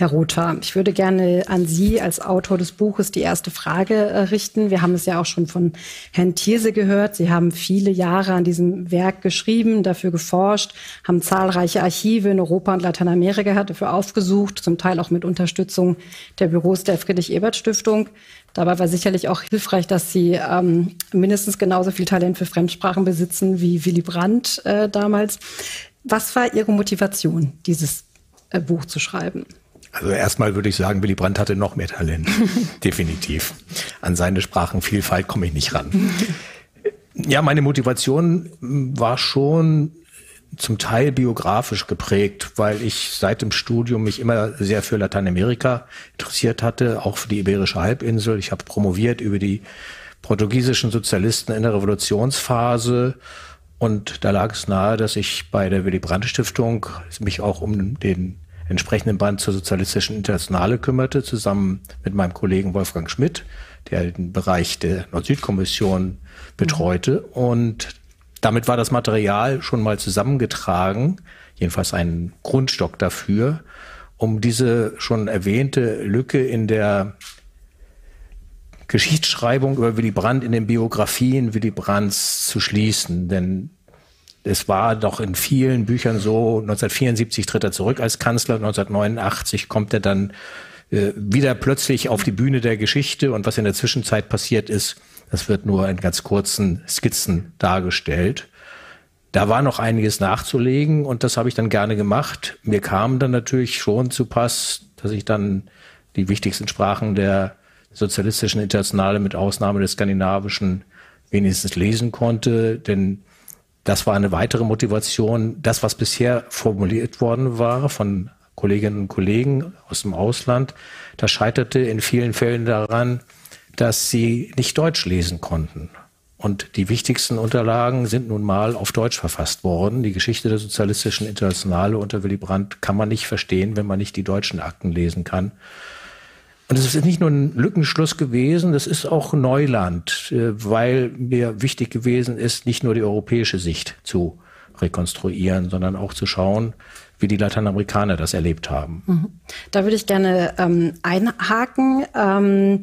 [SPEAKER 4] Herr Rother, ich würde gerne an Sie als Autor des Buches die erste Frage äh, richten. Wir haben es ja auch schon von Herrn Thierse gehört. Sie haben viele Jahre an diesem Werk geschrieben, dafür geforscht, haben zahlreiche Archive in Europa und Lateinamerika dafür aufgesucht, zum Teil auch mit Unterstützung der Büros der Friedrich-Ebert-Stiftung. Dabei war sicherlich auch hilfreich, dass Sie ähm, mindestens genauso viel Talent für Fremdsprachen besitzen wie Willy Brandt äh, damals. Was war Ihre Motivation, dieses äh, Buch zu schreiben?
[SPEAKER 5] Also erstmal würde ich sagen, Willy Brandt hatte noch mehr Talent. Definitiv. An seine Sprachenvielfalt komme ich nicht ran. Ja, meine Motivation war schon zum Teil biografisch geprägt, weil ich seit dem Studium mich immer sehr für Lateinamerika interessiert hatte, auch für die Iberische Halbinsel. Ich habe promoviert über die portugiesischen Sozialisten in der Revolutionsphase und da lag es nahe, dass ich bei der Willy Brandt Stiftung mich auch um den entsprechenden Band zur Sozialistischen Internationale kümmerte, zusammen mit meinem Kollegen Wolfgang Schmidt, der den Bereich der Nord-Süd-Kommission betreute. Mhm. Und damit war das Material schon mal zusammengetragen, jedenfalls ein Grundstock dafür, um diese schon erwähnte Lücke in der Geschichtsschreibung über Willy Brandt in den Biografien Willy Brandts zu schließen. Denn es war doch in vielen Büchern so, 1974 tritt er zurück als Kanzler, 1989 kommt er dann äh, wieder plötzlich auf die Bühne der Geschichte und was in der Zwischenzeit passiert ist, das wird nur in ganz kurzen Skizzen dargestellt. Da war noch einiges nachzulegen und das habe ich dann gerne gemacht. Mir kam dann natürlich schon zu Pass, dass ich dann die wichtigsten Sprachen der sozialistischen Internationale mit Ausnahme des skandinavischen wenigstens lesen konnte, denn das war eine weitere Motivation. Das, was bisher formuliert worden war von Kolleginnen und Kollegen aus dem Ausland, das scheiterte in vielen Fällen daran, dass sie nicht Deutsch lesen konnten. Und die wichtigsten Unterlagen sind nun mal auf Deutsch verfasst worden. Die Geschichte der sozialistischen Internationale unter Willy Brandt kann man nicht verstehen, wenn man nicht die deutschen Akten lesen kann. Und es ist nicht nur ein Lückenschluss gewesen, das ist auch Neuland, äh, weil mir wichtig gewesen ist, nicht nur die europäische Sicht zu rekonstruieren, sondern auch zu schauen, wie die Lateinamerikaner das erlebt haben. Mhm.
[SPEAKER 4] Da würde ich gerne ähm, einhaken. Ähm,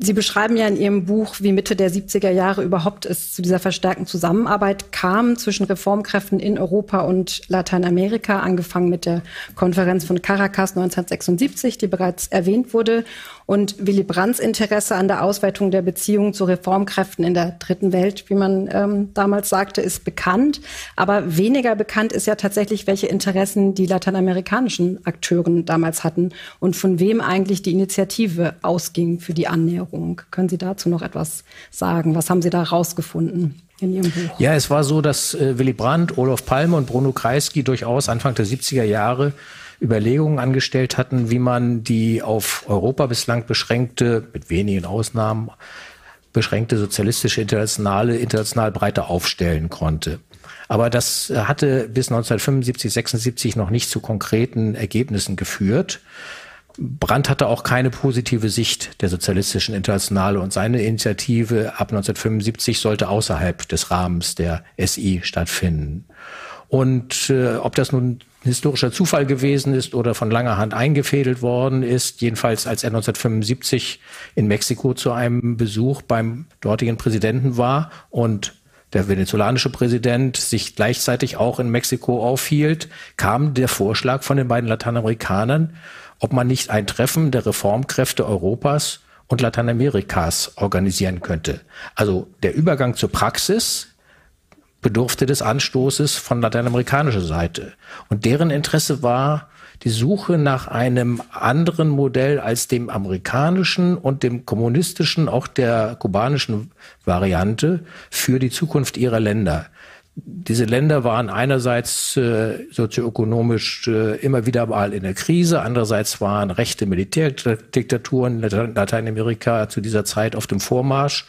[SPEAKER 4] Sie beschreiben ja in Ihrem Buch, wie Mitte der 70er Jahre überhaupt es zu dieser verstärkten Zusammenarbeit kam zwischen Reformkräften in Europa und Lateinamerika, angefangen mit der Konferenz von Caracas 1976, die bereits erwähnt wurde, und Willy Brandts Interesse an der Ausweitung der Beziehungen zu Reformkräften in der dritten Welt, wie man ähm, damals sagte, ist bekannt. Aber weniger bekannt ist ja tatsächlich, welche Interessen die lateinamerikanischen Akteuren damals hatten und von wem eigentlich die Initiative ausging für die Annäherung. Können Sie dazu noch etwas sagen? Was haben Sie da rausgefunden? In Ihrem Buch.
[SPEAKER 5] Ja, es war so, dass äh, Willy Brandt, Olof Palme und Bruno Kreisky durchaus Anfang der 70er Jahre Überlegungen angestellt hatten, wie man die auf Europa bislang beschränkte, mit wenigen Ausnahmen, beschränkte sozialistische Internationale international breiter aufstellen konnte. Aber das hatte bis 1975, 76 noch nicht zu konkreten Ergebnissen geführt. Brandt hatte auch keine positive Sicht der sozialistischen Internationale und seine Initiative ab 1975 sollte außerhalb des Rahmens der SI stattfinden. Und äh, ob das nun historischer Zufall gewesen ist oder von langer Hand eingefädelt worden ist, jedenfalls als er 1975 in Mexiko zu einem Besuch beim dortigen Präsidenten war und der venezolanische Präsident sich gleichzeitig auch in Mexiko aufhielt, kam der Vorschlag von den beiden Lateinamerikanern, ob man nicht ein Treffen der Reformkräfte Europas und Lateinamerikas organisieren könnte. Also der Übergang zur Praxis bedurfte des Anstoßes von lateinamerikanischer Seite. Und deren Interesse war die Suche nach einem anderen Modell als dem amerikanischen und dem kommunistischen, auch der kubanischen Variante für die Zukunft ihrer Länder. Diese Länder waren einerseits äh, sozioökonomisch äh, immer wieder mal in der Krise, andererseits waren rechte Militärdiktaturen in Lateinamerika zu dieser Zeit auf dem Vormarsch.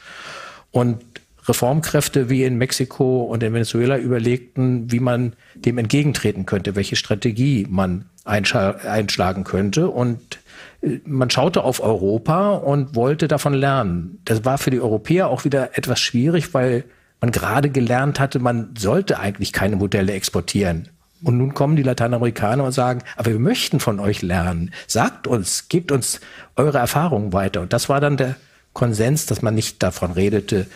[SPEAKER 5] Und Reformkräfte wie in Mexiko und in Venezuela überlegten, wie man dem entgegentreten könnte, welche Strategie man einschlagen könnte. Und äh, man schaute auf Europa und wollte davon lernen. Das war für die Europäer auch wieder etwas schwierig, weil man gerade gelernt hatte, man sollte eigentlich keine Modelle exportieren. Und nun kommen die Lateinamerikaner und sagen, aber wir möchten von euch lernen. Sagt uns, gebt uns eure Erfahrungen weiter. Und das war dann der Konsens, dass man nicht davon redete,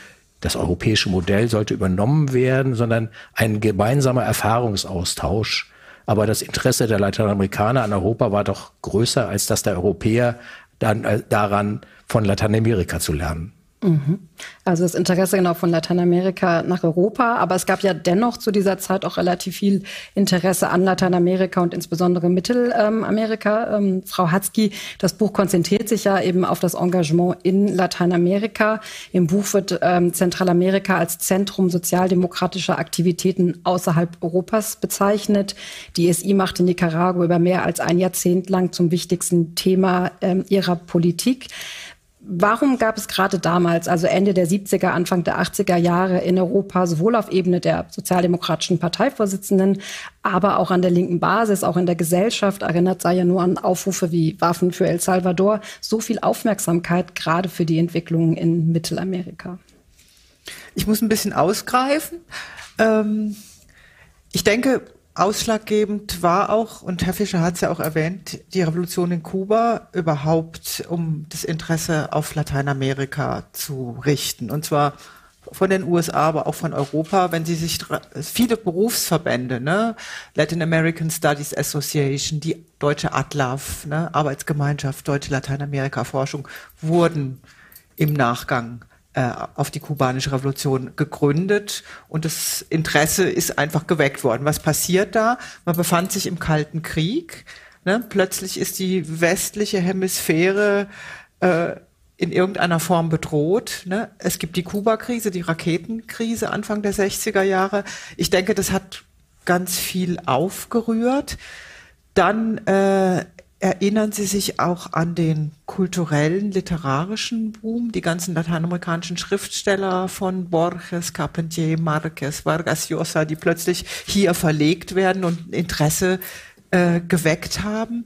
[SPEAKER 5] das europäische Modell sollte übernommen werden, sondern ein gemeinsamer Erfahrungsaustausch. Aber das Interesse der Lateinamerikaner an Europa war doch größer als das der Europäer dann, äh, daran, von Lateinamerika zu lernen.
[SPEAKER 4] Mhm. Also das Interesse genau von Lateinamerika nach Europa, aber es gab ja dennoch zu dieser Zeit auch relativ viel Interesse an Lateinamerika und insbesondere Mittelamerika. Ähm, Frau Hatzki, das Buch konzentriert sich ja eben auf das Engagement in Lateinamerika. Im Buch wird ähm, Zentralamerika als Zentrum sozialdemokratischer Aktivitäten außerhalb Europas bezeichnet. Die SI machte Nicaragua über mehr als ein Jahrzehnt lang zum wichtigsten Thema ähm, ihrer Politik. Warum gab es gerade damals, also Ende der 70er, Anfang der 80er Jahre in Europa, sowohl auf Ebene der sozialdemokratischen Parteivorsitzenden, aber auch an der linken Basis, auch in der Gesellschaft, erinnert sei ja nur an Aufrufe wie Waffen für El Salvador, so viel Aufmerksamkeit gerade für die Entwicklungen in Mittelamerika?
[SPEAKER 6] Ich muss ein bisschen ausgreifen. Ähm, ich denke, Ausschlaggebend war auch, und Herr Fischer hat es ja auch erwähnt, die Revolution in Kuba überhaupt, um das Interesse auf Lateinamerika zu richten. Und zwar von den USA, aber auch von Europa, wenn Sie sich viele Berufsverbände, ne, Latin American Studies Association, die deutsche ATLAF, ne, Arbeitsgemeinschaft Deutsche Lateinamerika Forschung, wurden im Nachgang äh, auf die kubanische Revolution gegründet und das Interesse ist einfach geweckt worden. Was passiert da? Man befand sich im Kalten Krieg. Ne? Plötzlich ist die westliche Hemisphäre äh, in irgendeiner Form bedroht. Ne? Es gibt die Kuba-Krise, die Raketenkrise Anfang der 60er Jahre. Ich denke, das hat ganz viel aufgerührt. Dann äh, Erinnern Sie sich auch an den kulturellen, literarischen Boom? Die ganzen lateinamerikanischen Schriftsteller von Borges, Carpentier, Marquez, Vargas Llosa, die plötzlich hier verlegt werden und Interesse äh, geweckt haben.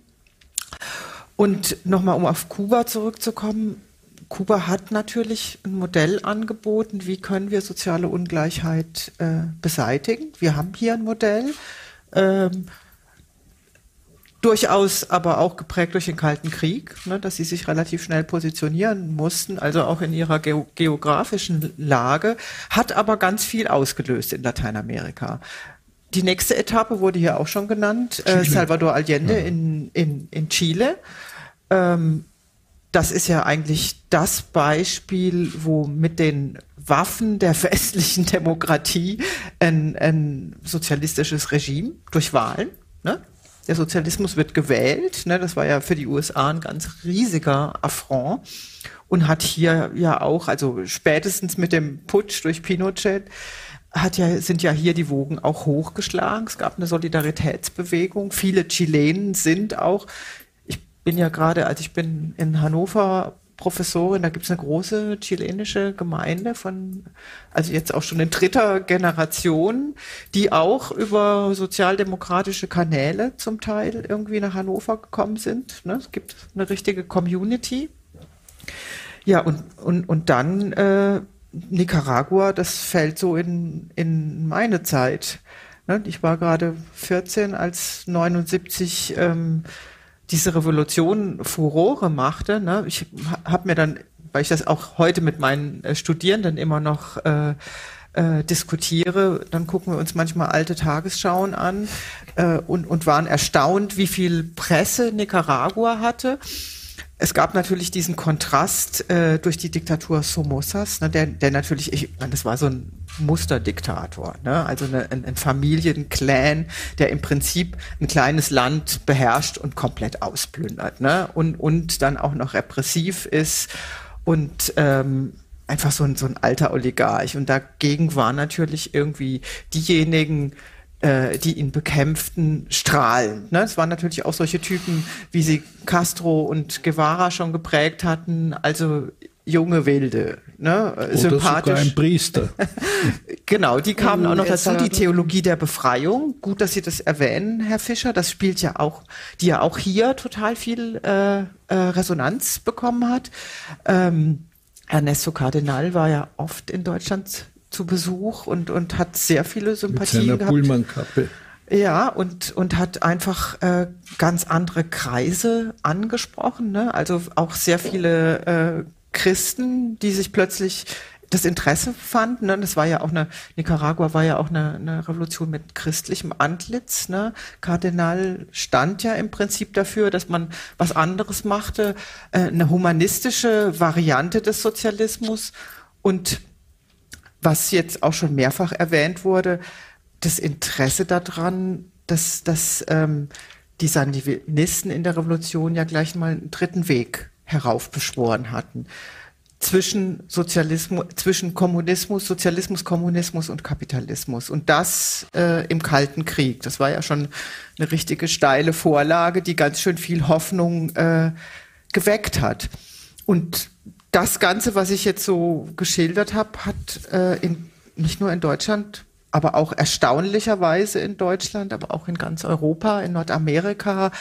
[SPEAKER 6] Und nochmal, um auf Kuba zurückzukommen. Kuba hat natürlich ein Modell angeboten, wie können wir soziale Ungleichheit äh, beseitigen. Wir haben hier ein Modell. Ähm, durchaus aber auch geprägt durch den Kalten Krieg, ne, dass sie sich relativ schnell positionieren mussten, also auch in ihrer ge geografischen Lage, hat aber ganz viel ausgelöst in Lateinamerika. Die nächste Etappe wurde hier auch schon genannt, äh, Salvador Allende ja. in, in, in Chile. Ähm, das ist ja eigentlich das Beispiel, wo mit den Waffen der westlichen Demokratie ein, ein sozialistisches Regime durch Wahlen, ne, der Sozialismus wird gewählt. Ne, das war ja für die USA ein ganz riesiger Affront und hat hier ja auch, also spätestens mit dem Putsch durch Pinochet, hat ja, sind ja hier die Wogen auch hochgeschlagen. Es gab eine Solidaritätsbewegung. Viele Chilenen sind auch, ich bin ja gerade, als ich bin in Hannover Professorin, da gibt es eine große chilenische Gemeinde von, also jetzt auch schon in dritter Generation, die auch über sozialdemokratische Kanäle zum Teil irgendwie nach Hannover gekommen sind. Ne? Es gibt eine richtige Community. Ja, und, und, und dann äh, Nicaragua, das fällt so in, in meine Zeit. Ne? Ich war gerade 14, als 79 ähm, diese Revolution Furore machte. Ne? Ich habe mir dann, weil ich das auch heute mit meinen äh, Studierenden immer noch äh, äh, diskutiere, dann gucken wir uns manchmal alte Tagesschauen an äh, und, und waren erstaunt, wie viel Presse Nicaragua hatte es gab natürlich diesen Kontrast äh, durch die Diktatur Somosas, ne, der, der natürlich, ich meine, das war so ein Musterdiktator, ne? also eine, ein, ein Familienclan, der im Prinzip ein kleines Land beherrscht und komplett ausplündert ne? und, und dann auch noch repressiv ist und ähm, einfach so ein, so ein alter Oligarch. Und dagegen waren natürlich irgendwie diejenigen, äh, die ihn bekämpften, strahlend. Ne? Es waren natürlich auch solche Typen, wie sie Castro und Guevara schon geprägt hatten, also junge Wilde, ne? Oder sympathisch. Sogar
[SPEAKER 3] ein Priester.
[SPEAKER 6] genau, die kamen auch noch dazu, die Theologie der Befreiung. Gut, dass Sie das erwähnen, Herr Fischer. Das spielt ja auch, die ja auch hier total viel äh, äh, Resonanz bekommen hat. Ähm, Ernesto Cardinal war ja oft in Deutschland zu Besuch und, und hat sehr viele Sympathien Mit seiner gehabt.
[SPEAKER 3] Pullman-Kappe.
[SPEAKER 6] Ja, und, und hat einfach äh, ganz andere Kreise angesprochen. Ne? Also auch sehr viele äh, Christen, die sich plötzlich das Interesse fanden. Ne? Das war ja auch eine, Nicaragua war ja auch eine, eine Revolution mit christlichem Antlitz. Ne? Kardinal stand ja im Prinzip dafür, dass man was anderes machte, äh, eine humanistische Variante des Sozialismus und was jetzt auch schon mehrfach erwähnt wurde, das Interesse daran, dass, dass ähm, die Sandinisten in der Revolution ja gleich mal einen dritten Weg heraufbeschworen hatten. Zwischen Sozialismus, zwischen Kommunismus, Sozialismus, Kommunismus und Kapitalismus. Und das äh, im Kalten Krieg. Das war ja schon eine richtige steile Vorlage, die ganz schön viel Hoffnung äh, geweckt hat. Und das Ganze, was ich jetzt so geschildert habe, hat äh, in, nicht nur in Deutschland, aber auch erstaunlicherweise in Deutschland, aber auch in ganz Europa, in Nordamerika,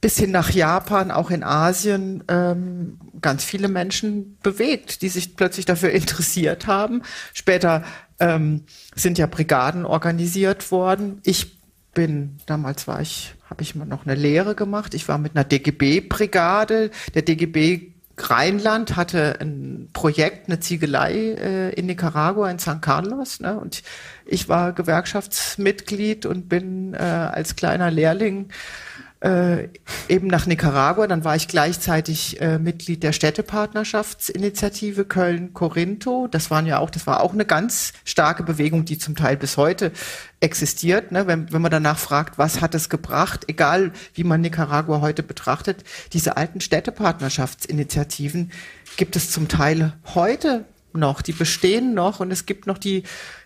[SPEAKER 6] bis hin nach Japan, auch in Asien, ähm, ganz viele Menschen bewegt, die sich plötzlich dafür interessiert haben. Später ähm, sind ja Brigaden organisiert worden. Ich bin, damals war ich, habe ich mal noch eine Lehre gemacht. Ich war mit einer DGB-Brigade. Der DGB Rheinland hatte ein Projekt, eine Ziegelei äh, in Nicaragua, in San Carlos. Ne? Und ich war Gewerkschaftsmitglied und bin äh, als kleiner Lehrling äh, eben nach Nicaragua. Dann war ich gleichzeitig äh, Mitglied der Städtepartnerschaftsinitiative Köln-Korinto. Das waren ja auch, das war auch eine ganz starke Bewegung, die zum Teil bis heute existiert. Ne? Wenn, wenn man danach fragt, was hat es gebracht, egal wie man Nicaragua heute betrachtet, diese alten Städtepartnerschaftsinitiativen gibt es zum Teil heute noch, die bestehen noch und es gibt noch die,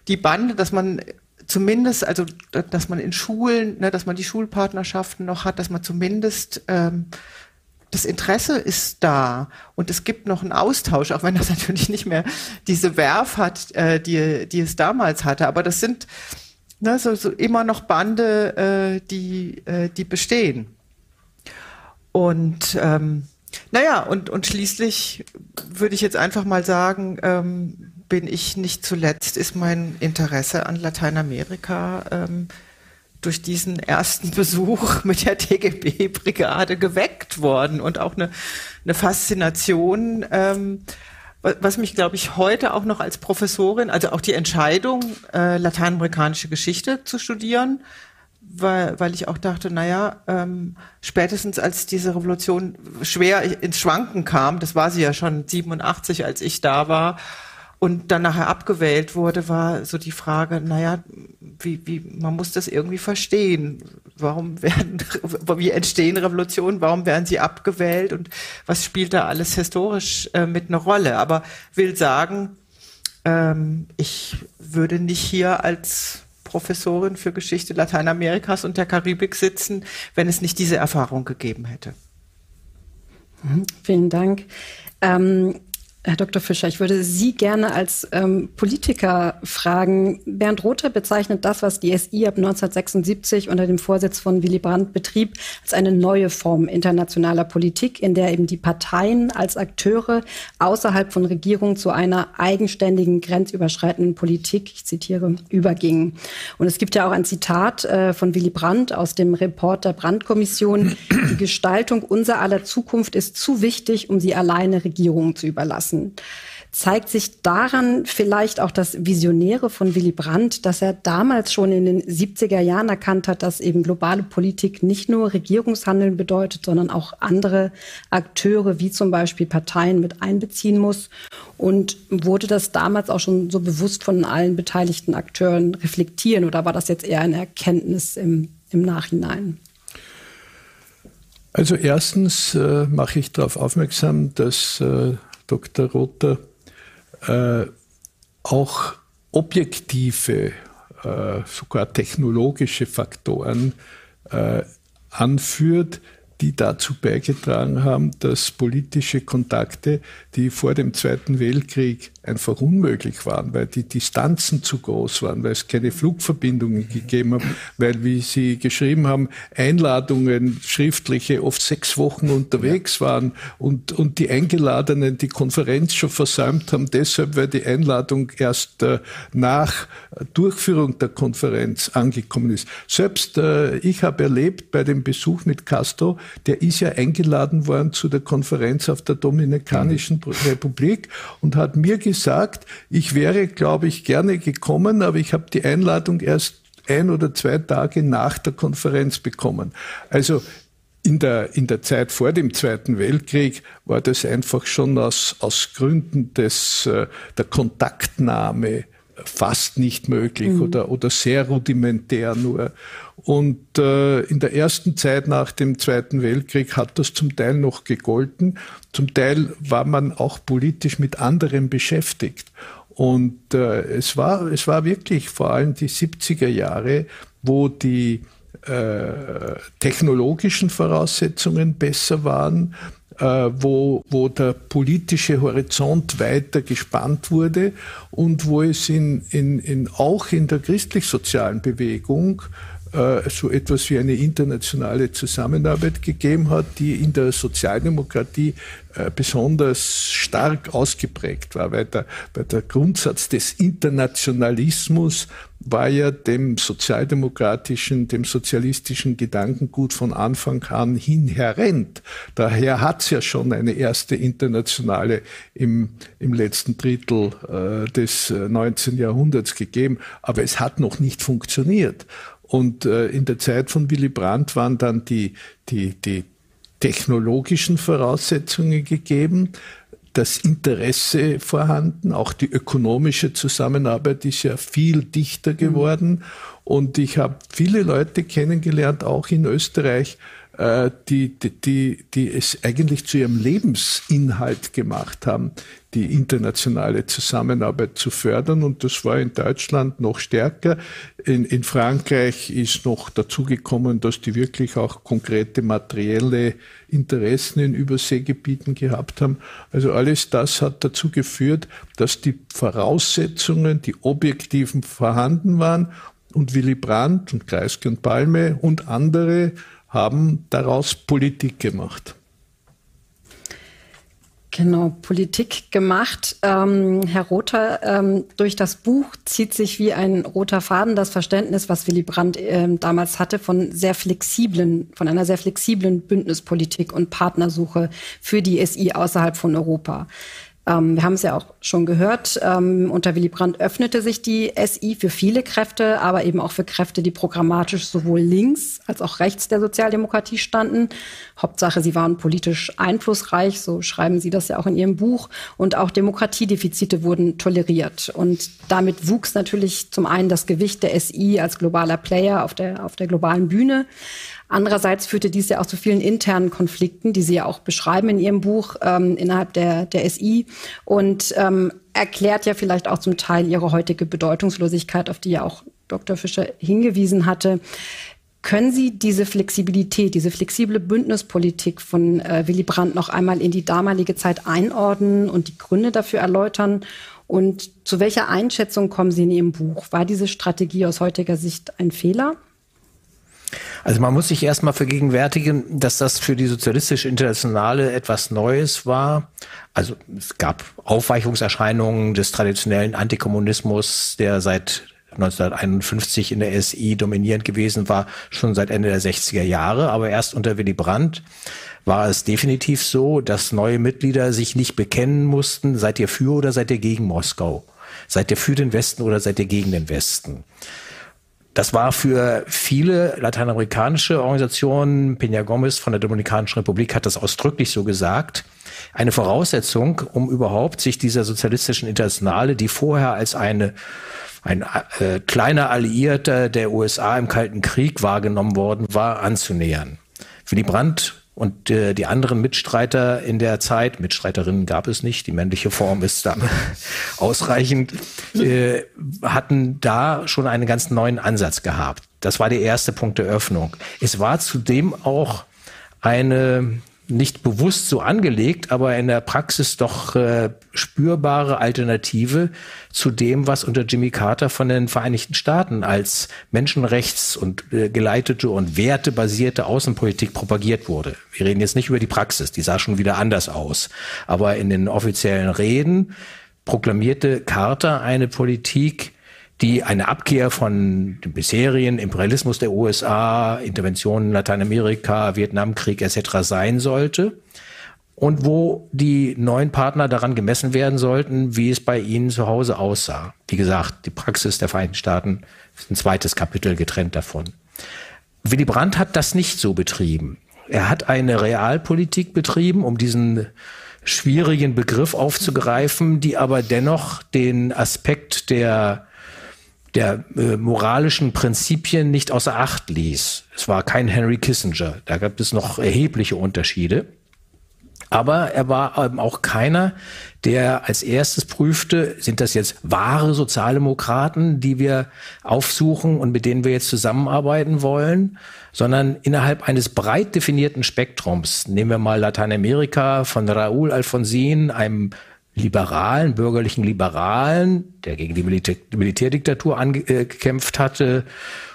[SPEAKER 6] die Bande, dass man zumindest, also dass man in Schulen, ne, dass man die Schulpartnerschaften noch hat, dass man zumindest ähm, das Interesse ist da und es gibt noch einen Austausch, auch wenn das natürlich nicht mehr diese Werf hat, äh, die, die es damals hatte. Aber das sind ne, so, so immer noch Bande, äh, die, äh, die bestehen. Und ähm, naja, und, und schließlich würde ich jetzt einfach mal sagen, ähm, bin ich nicht zuletzt, ist mein Interesse an Lateinamerika ähm, durch diesen ersten Besuch mit der TGB-Brigade geweckt worden und auch eine, eine Faszination, ähm, was mich, glaube ich, heute auch noch als Professorin, also auch die Entscheidung, äh, lateinamerikanische Geschichte zu studieren, weil, weil ich auch dachte, naja, ähm, spätestens als diese Revolution schwer ins Schwanken kam, das war sie ja schon 87, als ich da war, und dann nachher abgewählt wurde, war so die Frage, naja, wie, wie, man muss das irgendwie verstehen. Warum werden, wie entstehen Revolutionen? Warum werden sie abgewählt? Und was spielt da alles historisch äh, mit einer Rolle? Aber will sagen, ähm, ich würde nicht hier als Professorin für Geschichte Lateinamerikas und der Karibik sitzen, wenn es nicht diese Erfahrung gegeben hätte.
[SPEAKER 4] Mhm. Vielen Dank. Ähm, Herr Dr. Fischer, ich würde Sie gerne als ähm, Politiker fragen. Bernd Rother bezeichnet das, was die SI ab 1976 unter dem Vorsitz von Willy Brandt betrieb, als eine neue Form internationaler Politik, in der eben die Parteien als Akteure außerhalb von Regierungen zu einer eigenständigen, grenzüberschreitenden Politik, ich zitiere, übergingen. Und es gibt ja auch ein Zitat äh, von Willy Brandt aus dem Report der Brandt-Kommission. Die Gestaltung unser aller Zukunft ist zu wichtig, um sie alleine Regierungen zu überlassen lassen. Zeigt sich daran vielleicht auch das Visionäre von Willy Brandt, dass er damals schon in den 70er Jahren erkannt hat, dass eben globale Politik nicht nur Regierungshandeln bedeutet, sondern auch andere Akteure wie zum Beispiel Parteien mit einbeziehen muss? Und wurde das damals auch schon so bewusst von allen beteiligten Akteuren reflektieren oder war das jetzt eher eine Erkenntnis im, im Nachhinein?
[SPEAKER 3] Also erstens äh, mache ich darauf aufmerksam, dass äh, Dr. Rother, äh, auch objektive, äh, sogar technologische Faktoren äh, anführt, die dazu beigetragen haben, dass politische Kontakte, die vor dem Zweiten Weltkrieg einfach unmöglich waren, weil die Distanzen zu groß waren, weil es keine Flugverbindungen gegeben hat, weil, wie Sie geschrieben haben, Einladungen, schriftliche, oft sechs Wochen unterwegs waren und, und die Eingeladenen die Konferenz schon versäumt haben, deshalb, weil die Einladung erst äh, nach Durchführung der Konferenz angekommen ist. Selbst äh, ich habe erlebt bei dem Besuch mit Castro, der ist ja eingeladen worden zu der Konferenz auf der Dominikanischen mhm. Republik und hat mir gesagt, gesagt, ich wäre, glaube ich, gerne gekommen, aber ich habe die Einladung erst ein oder zwei Tage nach der Konferenz bekommen. Also in der, in der Zeit vor dem Zweiten Weltkrieg war das einfach schon aus, aus Gründen des, äh, der Kontaktnahme fast nicht möglich mhm. oder, oder sehr rudimentär nur. Und äh, in der ersten Zeit nach dem Zweiten Weltkrieg hat das zum Teil noch gegolten. Zum Teil war man auch politisch mit anderen beschäftigt. Und äh, es, war, es war wirklich vor allem die 70er Jahre, wo die äh, technologischen Voraussetzungen besser waren, wo, wo der politische Horizont weiter gespannt wurde und wo es in, in, in, auch in der christlich-sozialen Bewegung äh, so etwas wie eine internationale Zusammenarbeit gegeben hat, die in der Sozialdemokratie äh, besonders stark ausgeprägt war, weil der, weil der Grundsatz des Internationalismus war ja dem sozialdemokratischen, dem sozialistischen Gedankengut von Anfang an inhärent. Daher hat es ja schon eine erste internationale im, im letzten Drittel äh, des 19. Äh, Jahrhunderts gegeben, aber es hat noch nicht funktioniert. Und äh, in der Zeit von Willy Brandt waren dann die, die, die technologischen Voraussetzungen gegeben, das Interesse vorhanden, auch die ökonomische Zusammenarbeit ist ja viel dichter mhm. geworden. Und ich habe viele Leute kennengelernt, auch in Österreich, die, die, die, die es eigentlich zu ihrem Lebensinhalt gemacht haben, die internationale Zusammenarbeit zu fördern. Und das war in Deutschland noch stärker. In, in Frankreich ist noch dazugekommen, dass die wirklich auch konkrete materielle Interessen in Überseegebieten gehabt haben. Also alles das hat dazu geführt, dass die Voraussetzungen, die objektiven vorhanden waren und Willy Brandt und Kreisky und Palme und andere haben daraus Politik gemacht.
[SPEAKER 4] Genau, Politik gemacht. Ähm, Herr Rother, ähm, durch das Buch zieht sich wie ein roter Faden das Verständnis, was Willy Brandt ähm, damals hatte, von sehr flexiblen, von einer sehr flexiblen Bündnispolitik und Partnersuche für die SI außerhalb von Europa. Ähm, wir haben es ja auch schon gehört, ähm, unter Willy Brandt öffnete sich die SI für viele Kräfte, aber eben auch für Kräfte, die programmatisch sowohl links als auch rechts der Sozialdemokratie standen. Hauptsache, sie waren politisch einflussreich, so schreiben Sie das ja auch in Ihrem Buch. Und auch Demokratiedefizite wurden toleriert. Und damit wuchs natürlich zum einen das Gewicht der SI als globaler Player auf der, auf der globalen Bühne. Andererseits führte dies ja auch zu vielen internen Konflikten, die Sie ja auch beschreiben in Ihrem Buch ähm, innerhalb der, der SI und ähm, erklärt ja vielleicht auch zum Teil Ihre heutige Bedeutungslosigkeit, auf die ja auch Dr. Fischer hingewiesen hatte. Können Sie diese Flexibilität, diese flexible Bündnispolitik von äh, Willy Brandt noch einmal in die damalige Zeit einordnen und die Gründe dafür erläutern? Und zu welcher Einschätzung kommen Sie in Ihrem Buch? War diese Strategie aus heutiger Sicht ein Fehler?
[SPEAKER 5] Also man muss sich erstmal vergegenwärtigen, dass das für die sozialistische Internationale etwas Neues war. Also es gab Aufweichungserscheinungen des traditionellen Antikommunismus, der seit 1951 in der SI dominierend gewesen war, schon seit Ende der 60er Jahre. Aber erst unter Willy Brandt war es definitiv so, dass neue Mitglieder sich nicht bekennen mussten, seid ihr für oder seid ihr gegen Moskau? Seid ihr für den Westen oder seid ihr gegen den Westen? Das war für viele lateinamerikanische Organisationen, Peña Gomez von der Dominikanischen Republik hat das ausdrücklich so gesagt, eine Voraussetzung, um überhaupt sich dieser sozialistischen Internationale, die vorher als eine ein äh, kleiner Alliierter der USA im Kalten Krieg wahrgenommen worden war, anzunähern. Willy Brandt und äh, die anderen Mitstreiter in der Zeit, Mitstreiterinnen gab es nicht, die männliche Form ist da ausreichend, äh, hatten da schon einen ganz neuen Ansatz gehabt. Das war der erste Punkt der Öffnung. Es war zudem auch eine nicht bewusst so angelegt, aber in der Praxis doch äh, spürbare Alternative zu dem, was unter Jimmy Carter von den Vereinigten Staaten als Menschenrechts- und äh, geleitete und wertebasierte Außenpolitik propagiert wurde. Wir reden jetzt nicht über die Praxis, die sah schon wieder anders aus. Aber in den offiziellen Reden proklamierte Carter eine Politik, die eine Abkehr von dem bisherigen Imperialismus der USA, Interventionen in Lateinamerika, Vietnamkrieg etc. sein sollte und wo die neuen Partner daran gemessen werden sollten, wie es bei ihnen zu Hause aussah. Wie gesagt, die Praxis der Vereinigten Staaten ist ein zweites Kapitel getrennt davon. Willy Brandt hat das nicht so betrieben. Er hat eine Realpolitik betrieben, um diesen schwierigen Begriff aufzugreifen, die aber dennoch den Aspekt der der äh, moralischen Prinzipien nicht außer Acht ließ. Es war kein Henry Kissinger. Da gab es noch erhebliche Unterschiede. Aber er war eben auch keiner, der als erstes prüfte, sind das jetzt wahre Sozialdemokraten, die wir aufsuchen und mit denen wir jetzt zusammenarbeiten wollen, sondern innerhalb eines breit definierten Spektrums. Nehmen wir mal Lateinamerika von Raúl Alfonsin, einem liberalen, bürgerlichen Liberalen, der gegen die Militär Militärdiktatur angekämpft hatte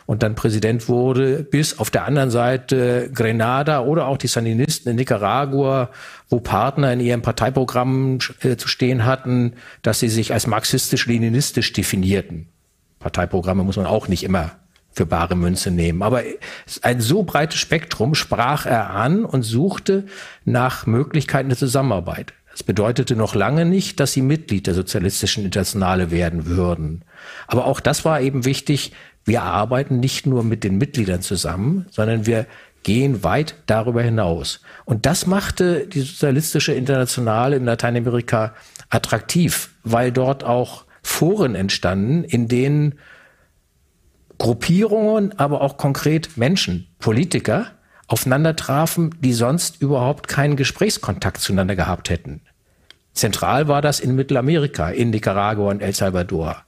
[SPEAKER 5] und dann Präsident wurde, bis auf der anderen Seite Grenada oder auch die Sandinisten in Nicaragua, wo Partner in ihrem Parteiprogramm äh, zu stehen hatten, dass sie sich als marxistisch-leninistisch definierten. Parteiprogramme muss man auch nicht immer für bare Münze nehmen. Aber ein so breites Spektrum sprach er an und suchte nach Möglichkeiten der Zusammenarbeit. Das bedeutete noch lange nicht, dass sie Mitglied der Sozialistischen Internationale werden würden. Aber auch das war eben wichtig. Wir arbeiten nicht nur mit den Mitgliedern zusammen, sondern wir gehen weit darüber hinaus. Und das machte die Sozialistische Internationale in Lateinamerika attraktiv, weil dort auch Foren entstanden, in denen Gruppierungen, aber auch konkret Menschen, Politiker, aufeinander trafen, die sonst überhaupt keinen Gesprächskontakt zueinander gehabt hätten. Zentral war das in Mittelamerika, in Nicaragua und El Salvador.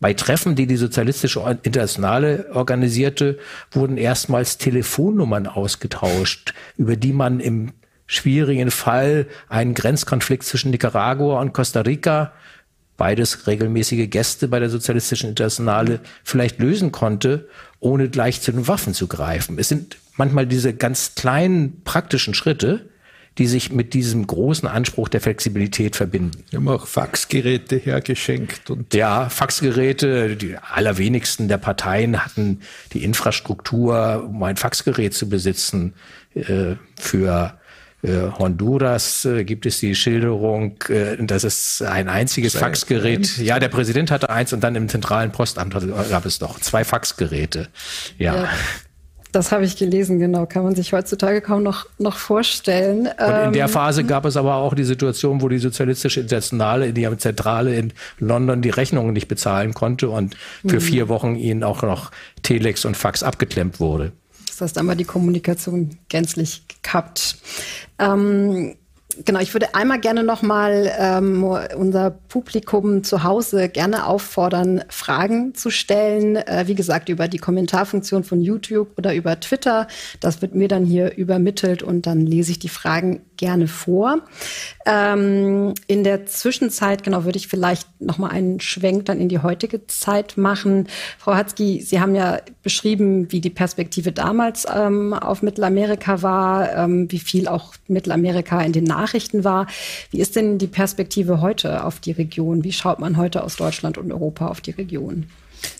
[SPEAKER 5] Bei Treffen, die die Sozialistische Internationale organisierte, wurden erstmals Telefonnummern ausgetauscht, über die man im schwierigen Fall einen Grenzkonflikt zwischen Nicaragua und Costa Rica, beides regelmäßige Gäste bei der Sozialistischen Internationale, vielleicht lösen konnte, ohne gleich zu den Waffen zu greifen. Es sind manchmal diese ganz kleinen praktischen Schritte, die sich mit diesem großen Anspruch der Flexibilität verbinden.
[SPEAKER 3] Wir haben auch Faxgeräte hergeschenkt und
[SPEAKER 5] ja, Faxgeräte. Die allerwenigsten der Parteien hatten die Infrastruktur, um ein Faxgerät zu besitzen. Äh, für Honduras äh, gibt es die Schilderung, das ist ein einziges Faxgerät. Ja, der Präsident hatte eins und dann im zentralen Postamt gab es noch zwei Faxgeräte. ja. ja.
[SPEAKER 4] Das habe ich gelesen, genau. Kann man sich heutzutage kaum noch, noch vorstellen.
[SPEAKER 5] Und in der ähm, Phase gab es aber auch die Situation, wo die Sozialistische Internationale in ihrer Zentrale in London die Rechnungen nicht bezahlen konnte und für mhm. vier Wochen ihnen auch noch Telex und Fax abgeklemmt wurde.
[SPEAKER 4] Das heißt, einmal die Kommunikation gänzlich gekappt. Ähm, Genau, ich würde einmal gerne nochmal ähm, unser Publikum zu Hause gerne auffordern, Fragen zu stellen. Äh, wie gesagt, über die Kommentarfunktion von YouTube oder über Twitter. Das wird mir dann hier übermittelt und dann lese ich die Fragen gerne vor. Ähm, in der Zwischenzeit, genau, würde ich vielleicht nochmal einen Schwenk dann in die heutige Zeit machen. Frau Hatzki, Sie haben ja beschrieben, wie die Perspektive damals ähm, auf Mittelamerika war, ähm, wie viel auch Mittelamerika in den Nachrichten war. Wie ist denn die Perspektive heute auf die Region? Wie schaut man heute aus Deutschland und Europa auf die Region?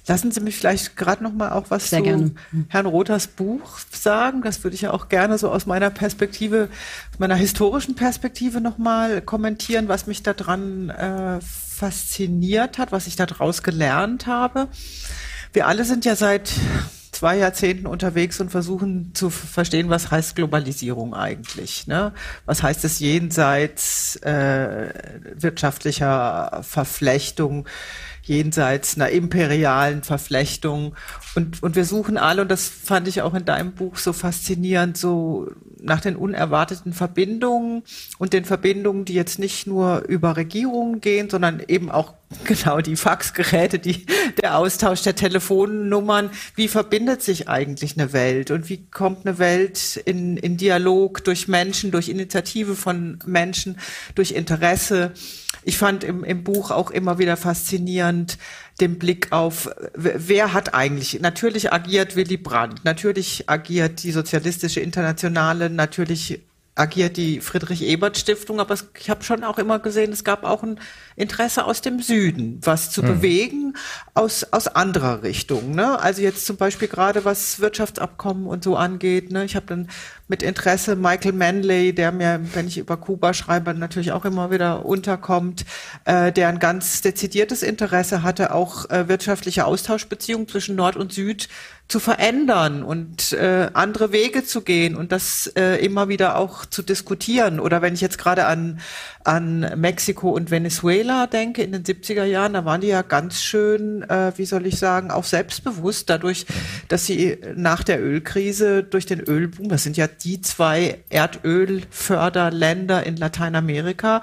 [SPEAKER 6] Lassen Sie mich vielleicht gerade noch mal auch was Sehr zu gerne. Herrn Rothers Buch sagen. Das würde ich ja auch gerne so aus meiner Perspektive, meiner historischen Perspektive noch mal kommentieren, was mich daran äh, fasziniert hat, was ich daraus gelernt habe. Wir alle sind ja seit zwei Jahrzehnten unterwegs und versuchen zu verstehen, was heißt Globalisierung eigentlich. Ne? Was heißt es jenseits äh, wirtschaftlicher Verflechtung? Jenseits einer imperialen Verflechtung. Und, und wir suchen alle, und das fand ich auch in deinem Buch so faszinierend, so nach den unerwarteten Verbindungen und den Verbindungen, die jetzt nicht nur über Regierungen gehen, sondern eben auch genau die Faxgeräte, die, der Austausch der Telefonnummern. Wie verbindet sich eigentlich eine Welt und wie kommt eine Welt in, in Dialog durch Menschen, durch Initiative von Menschen, durch Interesse? Ich fand im, im Buch auch immer wieder faszinierend den Blick auf, wer hat eigentlich, natürlich agiert Willy Brandt, natürlich agiert die Sozialistische Internationale, natürlich agiert die Friedrich Ebert Stiftung, aber ich habe schon auch immer gesehen, es gab auch ein Interesse aus dem Süden, was zu mhm. bewegen aus aus anderer Richtung. Ne? Also jetzt zum Beispiel gerade was Wirtschaftsabkommen und so angeht. Ne? Ich habe dann mit Interesse Michael Manley, der mir, wenn ich über Kuba schreibe, natürlich auch immer wieder unterkommt, äh, der ein ganz dezidiertes Interesse hatte, auch äh, wirtschaftliche Austauschbeziehungen zwischen Nord und Süd zu verändern und äh, andere Wege zu gehen und das äh, immer wieder auch zu diskutieren. Oder wenn ich jetzt gerade an, an Mexiko und Venezuela denke, in den 70er Jahren, da waren die ja ganz schön, äh, wie soll ich sagen, auch selbstbewusst dadurch, dass sie nach der Ölkrise durch den Ölboom, das sind ja die zwei Erdölförderländer in Lateinamerika,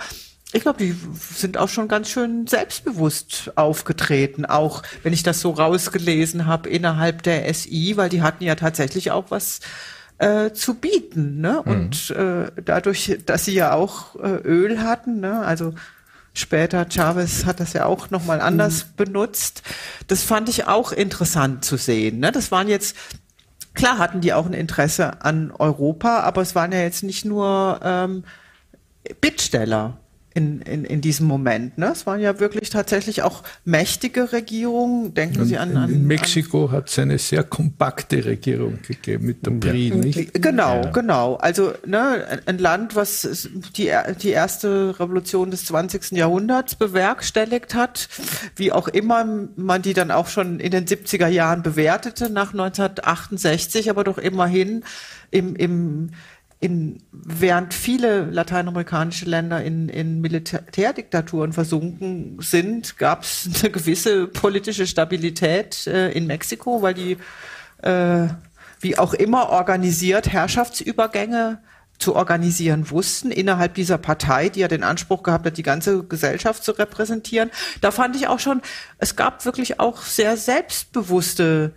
[SPEAKER 6] ich glaube, die sind auch schon ganz schön selbstbewusst aufgetreten, auch wenn ich das so rausgelesen habe innerhalb der SI, weil die hatten ja tatsächlich auch was äh, zu bieten. Ne? Mhm. Und äh, dadurch, dass sie ja auch äh, Öl hatten, ne? also später Chavez hat das ja auch nochmal anders mhm. benutzt, das fand ich auch interessant zu sehen. Ne? Das waren jetzt Klar hatten die auch ein Interesse an Europa, aber es waren ja jetzt nicht nur ähm, Bittsteller in, in, in diesem Moment. Ne? Es waren ja wirklich tatsächlich auch mächtige Regierungen. Denken Sie an, an
[SPEAKER 3] In Mexiko hat es eine sehr kompakte Regierung gegeben mit dem PRI, ja. nicht?
[SPEAKER 6] Genau, ja. genau. Also ne, ein Land, was die, die erste Revolution des 20. Jahrhunderts bewerkstelligt hat, wie auch immer man die dann auch schon in den 70er Jahren bewertete, nach 1968, aber doch immerhin im, im in, während viele lateinamerikanische Länder in, in Militärdiktaturen versunken sind, gab es eine gewisse politische Stabilität äh, in Mexiko, weil die äh, wie auch immer organisiert Herrschaftsübergänge zu organisieren wussten innerhalb dieser Partei, die ja den Anspruch gehabt hat, die ganze Gesellschaft zu repräsentieren. Da fand ich auch schon, es gab wirklich auch sehr selbstbewusste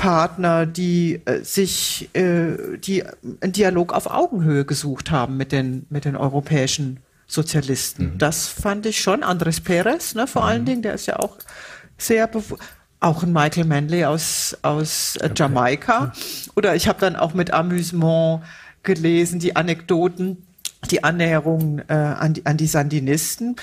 [SPEAKER 6] Partner, die äh, sich, äh, die einen Dialog auf Augenhöhe gesucht haben mit den, mit den europäischen Sozialisten. Mhm. Das fand ich schon. Andres Perez, ne, vor mhm. allen Dingen, der ist ja auch sehr auch ein Michael Manley aus, aus äh, Jamaika. Oder ich habe dann auch mit Amüsement gelesen, die Anekdoten, die Annäherung äh, an, die, an die Sandinisten,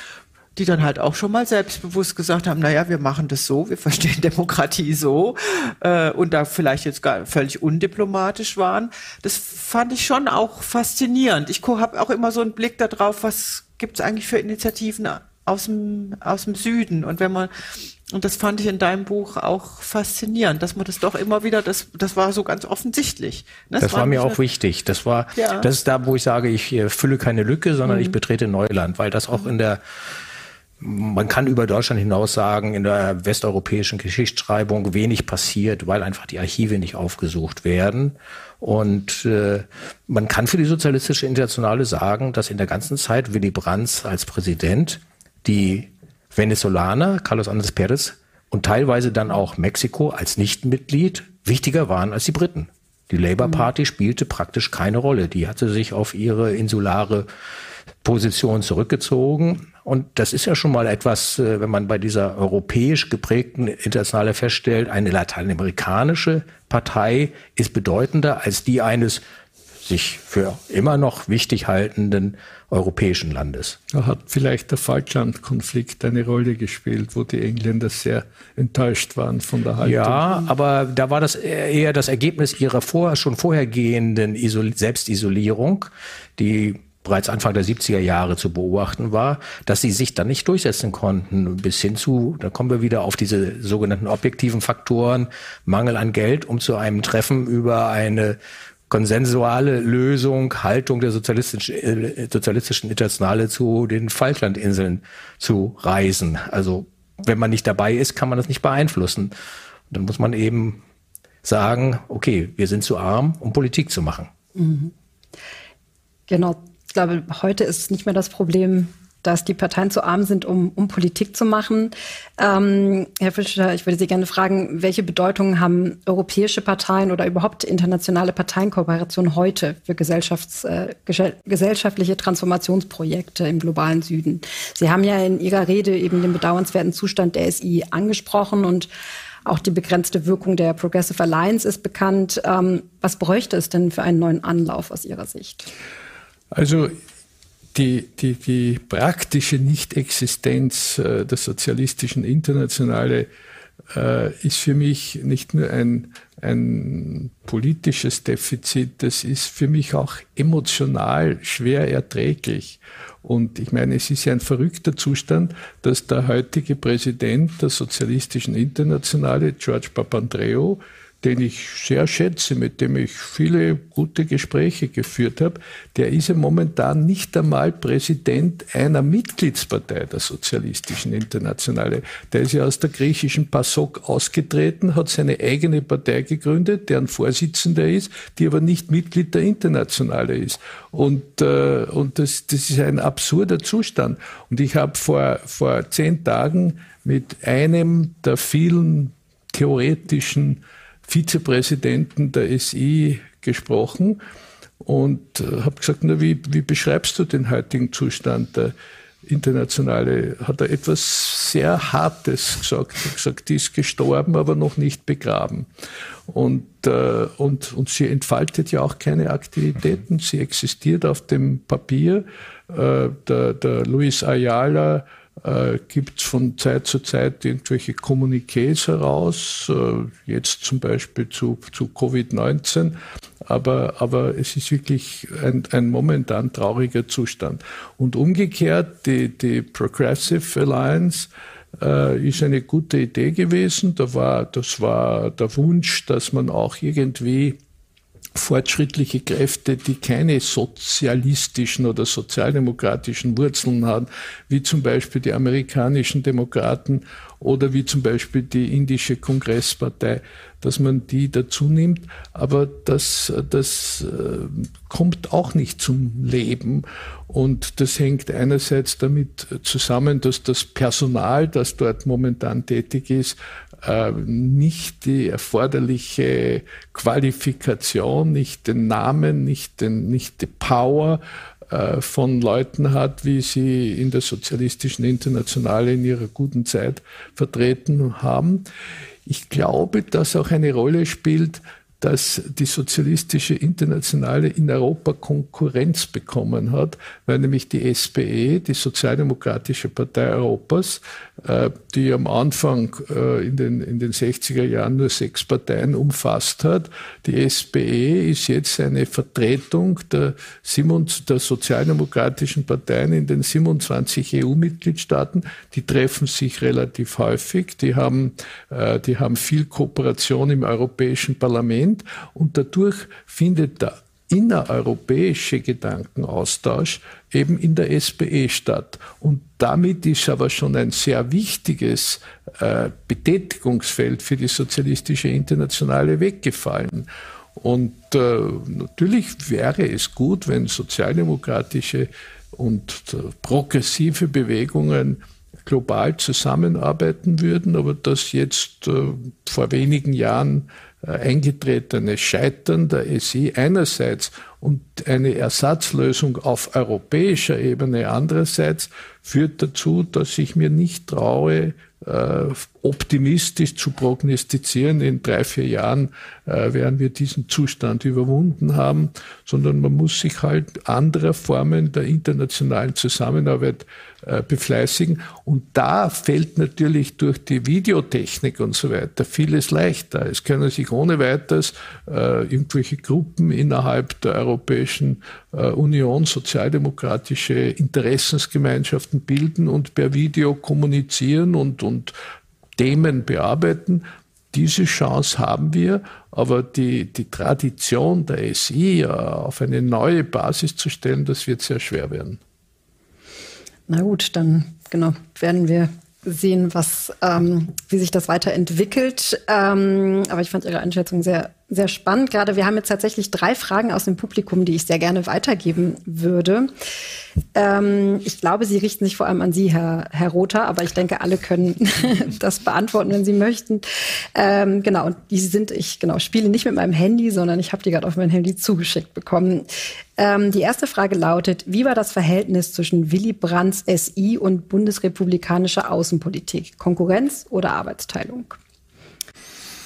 [SPEAKER 6] die dann halt auch schon mal selbstbewusst gesagt haben, naja, wir machen das so, wir verstehen Demokratie so äh, und da vielleicht jetzt gar völlig undiplomatisch waren. Das fand ich schon auch faszinierend. Ich habe auch immer so einen Blick darauf, was gibt es eigentlich für Initiativen aus dem, aus dem Süden. Und wenn man, und das fand ich in deinem Buch auch faszinierend, dass man das doch immer wieder, das, das war so ganz offensichtlich.
[SPEAKER 5] Das, das war, war mir auch wichtig. Das war, ja. das ist da, wo ich sage, ich fülle keine Lücke, sondern mhm. ich betrete Neuland, weil das auch in der man kann über Deutschland hinaus sagen, in der westeuropäischen Geschichtsschreibung wenig passiert, weil einfach die Archive nicht aufgesucht werden. Und äh, man kann für die Sozialistische Internationale sagen, dass in der ganzen Zeit Willy Brandt als Präsident die Venezolaner, Carlos Andrés Pérez, und teilweise dann auch Mexiko als Nichtmitglied wichtiger waren als die Briten. Die Labour Party spielte praktisch keine Rolle. Die hatte sich auf ihre insulare Position zurückgezogen. Und das ist ja schon mal etwas, äh, wenn man bei dieser europäisch geprägten Internationale feststellt, eine lateinamerikanische Partei ist bedeutender als die eines sich für immer noch wichtig haltenden europäischen Landes.
[SPEAKER 3] Da hat vielleicht der Falkland-Konflikt eine Rolle gespielt, wo die Engländer sehr enttäuscht waren von der Haltung.
[SPEAKER 5] Ja, aber da war das eher das Ergebnis ihrer vor, schon vorhergehenden Isol Selbstisolierung, die bereits Anfang der 70er Jahre zu beobachten war, dass sie sich dann nicht durchsetzen konnten. Bis hin zu, da kommen wir wieder auf diese sogenannten objektiven Faktoren, Mangel an Geld, um zu einem Treffen über eine konsensuale Lösung, Haltung der sozialistischen, äh, sozialistischen Internationale zu den Falklandinseln zu reisen. Also wenn man nicht dabei ist, kann man das nicht beeinflussen. dann muss man eben sagen, okay, wir sind zu arm, um Politik zu machen. Mhm.
[SPEAKER 4] Genau. Glaube, heute ist nicht mehr das Problem, dass die Parteien zu arm sind, um, um Politik zu machen. Ähm, Herr Fischer, ich würde Sie gerne fragen, welche Bedeutung haben europäische Parteien oder überhaupt internationale Parteienkooperationen heute für Gesellschafts-, äh, gesellschaftliche Transformationsprojekte im globalen Süden? Sie haben ja in Ihrer Rede eben den bedauernswerten Zustand der SI angesprochen und auch die begrenzte Wirkung der Progressive Alliance ist bekannt. Ähm, was bräuchte es denn für einen neuen Anlauf aus Ihrer Sicht?
[SPEAKER 3] Also die, die, die praktische Nichtexistenz äh, der sozialistischen Internationale äh, ist für mich nicht nur ein, ein politisches Defizit, das ist für mich auch emotional schwer erträglich. Und ich meine, es ist ja ein verrückter Zustand, dass der heutige Präsident der Sozialistischen Internationale, George Papandreou, den ich sehr schätze, mit dem ich viele gute Gespräche geführt habe, der ist ja momentan nicht einmal Präsident einer Mitgliedspartei der Sozialistischen Internationale. Der ist ja aus der griechischen PASOK ausgetreten, hat seine eigene Partei gegründet, deren Vorsitzender ist, die aber nicht Mitglied der Internationale ist. Und, äh, und das, das ist ein absurder Zustand. Und ich habe vor, vor zehn Tagen mit einem der vielen theoretischen Vizepräsidenten der SI gesprochen und äh, habe gesagt, na, wie, wie beschreibst du den heutigen Zustand der Internationale? Hat er etwas sehr Hartes gesagt. Er hat gesagt, die ist gestorben, aber noch nicht begraben. Und, äh, und, und sie entfaltet ja auch keine Aktivitäten. Sie existiert auf dem Papier. Äh, der, der Luis Ayala äh, gibt es von Zeit zu Zeit irgendwelche Kommuniqués heraus, äh, jetzt zum Beispiel zu, zu Covid-19. Aber, aber es ist wirklich ein, ein momentan trauriger Zustand. Und umgekehrt, die, die Progressive Alliance äh, ist eine gute Idee gewesen. Da war, das war der Wunsch, dass man auch irgendwie fortschrittliche Kräfte, die keine sozialistischen oder sozialdemokratischen Wurzeln haben, wie zum Beispiel die amerikanischen Demokraten oder wie zum Beispiel die indische Kongresspartei, dass man die dazu nimmt. Aber das, das äh, kommt auch nicht zum Leben. Und das hängt einerseits damit zusammen, dass das Personal, das dort momentan tätig ist, nicht die erforderliche Qualifikation, nicht den Namen, nicht, den, nicht die Power äh, von Leuten hat, wie sie in der sozialistischen Internationale in ihrer guten Zeit vertreten haben. Ich glaube, dass auch eine Rolle spielt, dass die sozialistische Internationale in Europa Konkurrenz bekommen hat, weil nämlich die SPE, die Sozialdemokratische Partei Europas, äh, die am Anfang äh, in den, in den 60er Jahren nur sechs Parteien umfasst hat, die SPE ist jetzt eine Vertretung der, der sozialdemokratischen Parteien in den 27 EU-Mitgliedstaaten. Die treffen sich relativ häufig, die haben, äh, die haben viel Kooperation im Europäischen Parlament. Parlament und dadurch findet der innereuropäische Gedankenaustausch eben in der SPE statt. Und damit ist aber schon ein sehr wichtiges äh, Betätigungsfeld für die sozialistische Internationale weggefallen. Und äh, natürlich wäre es gut, wenn sozialdemokratische und äh, progressive Bewegungen global zusammenarbeiten würden, aber das jetzt äh, vor wenigen Jahren äh, eingetretene Scheitern der SI einerseits und eine Ersatzlösung auf europäischer Ebene andererseits führt dazu, dass ich mir nicht traue, äh, optimistisch zu prognostizieren, in drei, vier Jahren äh, werden wir diesen Zustand überwunden haben, sondern man muss sich halt anderer Formen der internationalen Zusammenarbeit äh, befleißigen. Und da fällt natürlich durch die Videotechnik und so weiter vieles leichter. Es können sich ohne weiteres äh, irgendwelche Gruppen innerhalb der Europäischen äh, Union, sozialdemokratische Interessensgemeinschaften bilden und per Video kommunizieren und, und Themen bearbeiten. Diese Chance haben wir, aber die, die Tradition der SI auf eine neue Basis zu stellen, das wird sehr schwer werden.
[SPEAKER 4] Na gut, dann genau werden wir sehen, was, ähm, wie sich das weiterentwickelt. Ähm, aber ich fand Ihre Einschätzung sehr, sehr spannend. Gerade wir haben jetzt tatsächlich drei Fragen aus dem Publikum, die ich sehr gerne weitergeben würde. Ähm, ich glaube, sie richten sich vor allem an Sie, Herr, Herr Rother, aber ich denke, alle können das beantworten, wenn Sie möchten. Ähm, genau, und die sind, ich genau, spiele nicht mit meinem Handy, sondern ich habe die gerade auf mein Handy zugeschickt bekommen. Ähm, die erste Frage lautet, wie war das Verhältnis zwischen Willy Brandts SI und bundesrepublikanischer Außenpolitik? Konkurrenz oder Arbeitsteilung?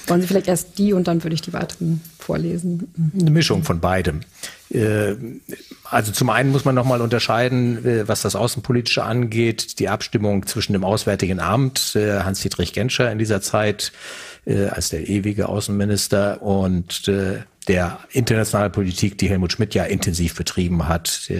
[SPEAKER 4] Wollen Sie vielleicht erst die und dann würde ich die weiteren vorlesen?
[SPEAKER 5] Eine Mischung von beidem. Äh, also zum einen muss man nochmal unterscheiden, äh, was das Außenpolitische angeht, die Abstimmung zwischen dem Auswärtigen Amt, äh, Hans-Dietrich Genscher in dieser Zeit als der ewige Außenminister und der internationalen Politik, die Helmut Schmidt ja intensiv betrieben hat,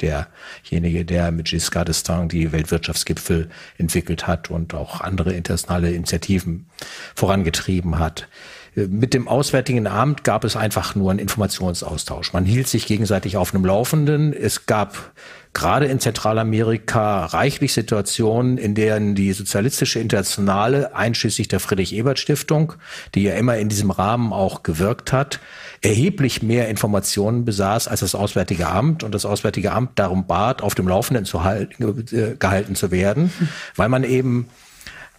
[SPEAKER 5] derjenige, der mit Giscard d'Estaing die Weltwirtschaftsgipfel entwickelt hat und auch andere internationale Initiativen vorangetrieben hat. Mit dem Auswärtigen Amt gab es einfach nur einen Informationsaustausch. Man hielt sich gegenseitig auf einem Laufenden. Es gab gerade in Zentralamerika reichlich Situationen, in denen die sozialistische Internationale, einschließlich der Friedrich-Ebert-Stiftung, die ja immer in diesem Rahmen auch gewirkt hat, erheblich mehr Informationen besaß als das Auswärtige Amt und das Auswärtige Amt darum bat, auf dem Laufenden zu halten, äh, gehalten zu werden, weil man eben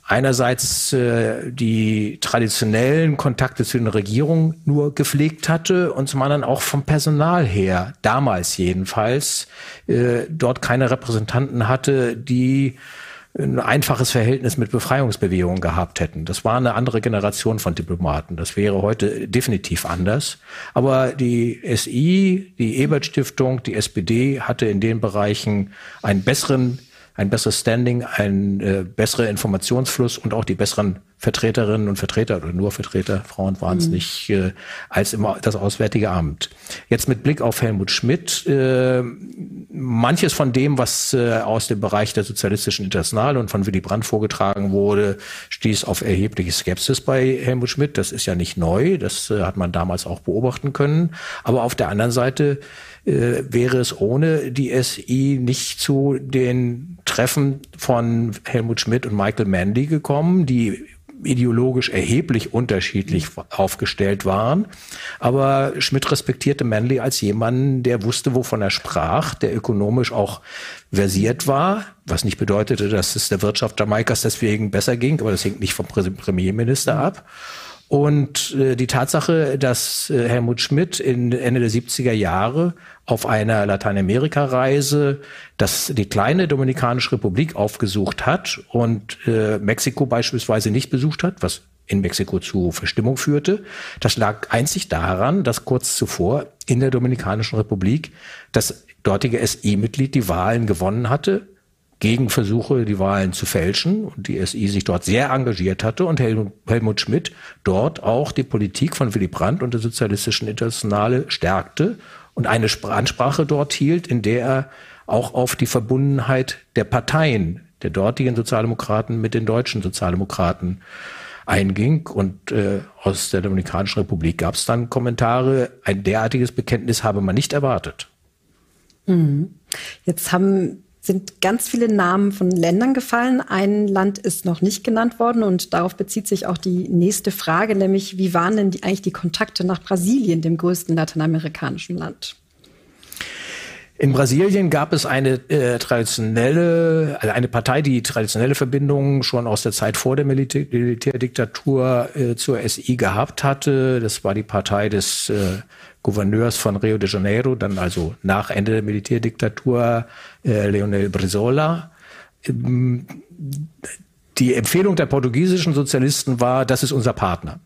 [SPEAKER 5] einerseits äh, die traditionellen Kontakte zu den Regierungen nur gepflegt hatte und zum anderen auch vom Personal her, damals jedenfalls, äh, dort keine Repräsentanten hatte, die ein einfaches Verhältnis mit Befreiungsbewegungen gehabt hätten. Das war eine andere Generation von Diplomaten. Das wäre heute definitiv anders. Aber die SI, die Ebert Stiftung, die SPD hatte in den Bereichen einen besseren ein besseres Standing, ein äh, besserer Informationsfluss und auch die besseren Vertreterinnen und Vertreter oder nur Vertreter, Frauen waren es mhm. nicht, äh, als immer das Auswärtige Amt. Jetzt mit Blick auf Helmut Schmidt, äh, manches von dem, was äh, aus dem Bereich der sozialistischen Internationale und von Willy Brandt vorgetragen wurde, stieß auf erhebliche Skepsis bei Helmut Schmidt. Das ist ja nicht neu, das äh, hat man damals auch beobachten können. Aber auf der anderen Seite äh, wäre es ohne die SI nicht zu den Treffen von Helmut Schmidt und Michael Mandy gekommen, die ideologisch erheblich unterschiedlich aufgestellt waren. Aber Schmidt respektierte Manley als jemanden, der wusste, wovon er sprach, der ökonomisch auch versiert war, was nicht bedeutete, dass es der Wirtschaft Jamaikas deswegen besser ging, aber das hängt nicht vom Premierminister ab. Und äh, die Tatsache, dass äh, Helmut Schmidt in Ende der 70er Jahre auf einer Lateinamerika-Reise das die kleine Dominikanische Republik aufgesucht hat und äh, Mexiko beispielsweise nicht besucht hat, was in Mexiko zu Verstimmung führte. Das lag einzig daran, dass kurz zuvor in der Dominikanischen Republik das dortige SI-Mitglied die Wahlen gewonnen hatte gegen Versuche, die Wahlen zu fälschen und die SI sich dort sehr engagiert hatte und Helmut Schmidt dort auch die Politik von Willy Brandt und der Sozialistischen Internationale stärkte und eine Ansprache dort hielt, in der er auch auf die Verbundenheit der Parteien der dortigen Sozialdemokraten mit den deutschen Sozialdemokraten einging. Und äh, aus der Dominikanischen Republik gab es dann Kommentare, ein derartiges Bekenntnis habe man nicht erwartet.
[SPEAKER 4] Mhm. Jetzt haben sind ganz viele Namen von Ländern gefallen. Ein Land ist noch nicht genannt worden und darauf bezieht sich auch die nächste Frage, nämlich wie waren denn die, eigentlich die Kontakte nach Brasilien, dem größten lateinamerikanischen Land?
[SPEAKER 5] In Brasilien gab es eine äh, traditionelle, also eine Partei, die traditionelle Verbindungen schon aus der Zeit vor der Militär Militärdiktatur äh, zur SI gehabt hatte. Das war die Partei des äh, Gouverneurs von Rio de Janeiro, dann also nach Ende der Militärdiktatur äh, Leonel Brizola. Ähm, die Empfehlung der portugiesischen Sozialisten war, das ist unser Partner.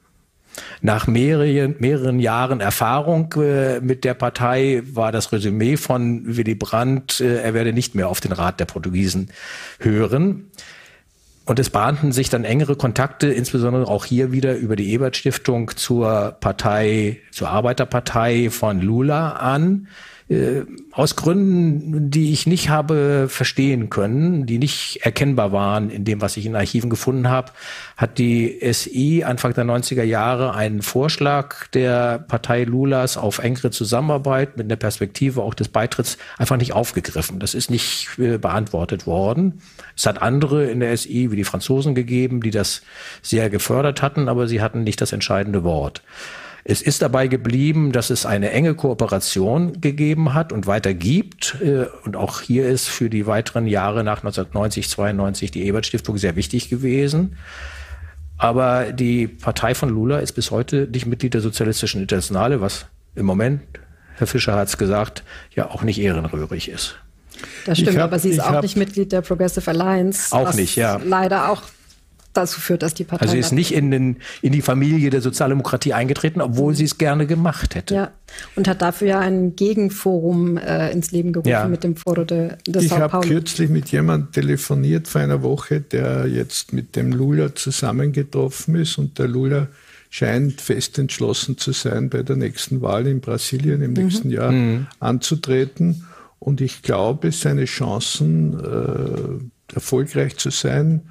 [SPEAKER 5] Nach mehreren, mehreren Jahren Erfahrung äh, mit der Partei war das Resümee von Willy Brandt, äh, er werde nicht mehr auf den Rat der Portugiesen hören. Und es bahnten sich dann engere Kontakte, insbesondere auch hier wieder über die Ebert Stiftung zur Partei, zur Arbeiterpartei von Lula an. Äh, aus Gründen, die ich nicht habe verstehen können, die nicht erkennbar waren in dem, was ich in Archiven gefunden habe, hat die SI Anfang der 90er Jahre einen Vorschlag der Partei Lulas auf engere Zusammenarbeit mit der Perspektive auch des Beitritts einfach nicht aufgegriffen. Das ist nicht äh, beantwortet worden. Es hat andere in der SI, wie die Franzosen, gegeben, die das sehr gefördert hatten, aber sie hatten nicht das entscheidende Wort. Es ist dabei geblieben, dass es eine enge Kooperation gegeben hat und weiter gibt. Äh, und auch hier ist für die weiteren Jahre nach 1990, 92 die Ebert Stiftung sehr wichtig gewesen. Aber die Partei von Lula ist bis heute nicht Mitglied der Sozialistischen Internationale, was im Moment, Herr Fischer hat es gesagt, ja auch nicht ehrenrührig ist.
[SPEAKER 4] Das stimmt, hab, aber sie ist auch nicht Mitglied der Progressive Alliance.
[SPEAKER 5] Auch nicht, ja.
[SPEAKER 4] Leider auch dazu führt, dass die Partei.
[SPEAKER 5] Also sie ist nicht in, den, in die Familie der Sozialdemokratie eingetreten, obwohl sie es gerne gemacht hätte.
[SPEAKER 4] Ja, und hat dafür ja ein Gegenforum äh, ins Leben gerufen ja. mit dem Foro de, de
[SPEAKER 3] Ich habe kürzlich mit jemandem telefoniert vor einer Woche, der jetzt mit dem Lula zusammengetroffen ist und der Lula scheint fest entschlossen zu sein, bei der nächsten Wahl in Brasilien im mhm. nächsten Jahr mhm. anzutreten. Und ich glaube, seine Chancen, äh, erfolgreich zu sein,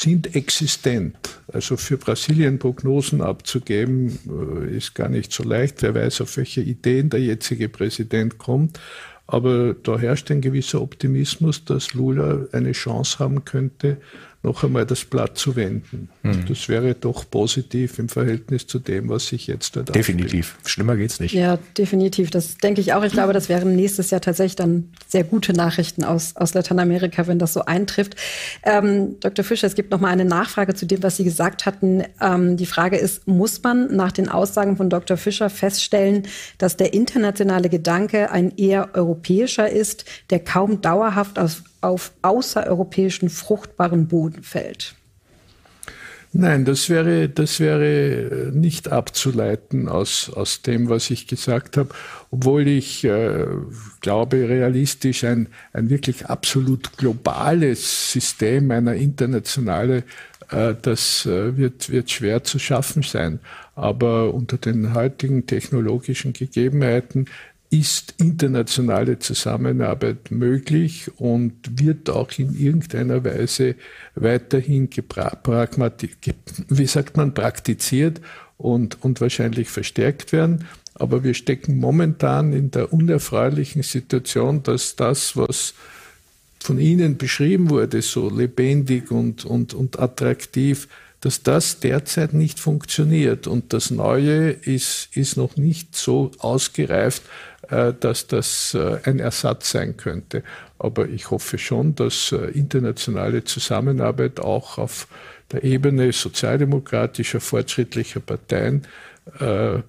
[SPEAKER 3] sind existent. Also für Brasilien Prognosen abzugeben, äh, ist gar nicht so leicht. Wer weiß, auf welche Ideen der jetzige Präsident kommt. Aber da herrscht ein gewisser Optimismus, dass Lula eine Chance haben könnte, noch einmal das Blatt zu wenden. Mhm. Das wäre doch positiv im Verhältnis zu dem, was sich jetzt dort
[SPEAKER 5] Definitiv. Abspielt. Schlimmer geht's nicht.
[SPEAKER 4] Ja, definitiv. Das denke ich auch. Ich glaube, das wären nächstes Jahr tatsächlich dann sehr gute Nachrichten aus, aus Lateinamerika, wenn das so eintrifft. Ähm, Dr. Fischer, es gibt noch mal eine Nachfrage zu dem, was Sie gesagt hatten. Ähm, die Frage ist, muss man nach den Aussagen von Dr. Fischer feststellen, dass der internationale Gedanke ein eher europäischer ist, der kaum dauerhaft aus auf außereuropäischen fruchtbaren Boden fällt?
[SPEAKER 3] Nein, das wäre, das wäre nicht abzuleiten aus, aus dem, was ich gesagt habe, obwohl ich äh, glaube, realistisch ein, ein wirklich absolut globales System, einer internationale, äh, das äh, wird, wird schwer zu schaffen sein. Aber unter den heutigen technologischen Gegebenheiten ist internationale Zusammenarbeit möglich und wird auch in irgendeiner Weise weiterhin wie sagt man, praktiziert und, und wahrscheinlich verstärkt werden. Aber wir stecken momentan in der unerfreulichen Situation, dass das, was von Ihnen beschrieben wurde, so lebendig und, und, und attraktiv, dass das derzeit nicht funktioniert. Und das Neue ist, ist noch nicht so ausgereift, äh, dass das äh, ein Ersatz sein könnte. Aber ich hoffe schon, dass äh, internationale Zusammenarbeit auch auf der Ebene sozialdemokratischer, fortschrittlicher Parteien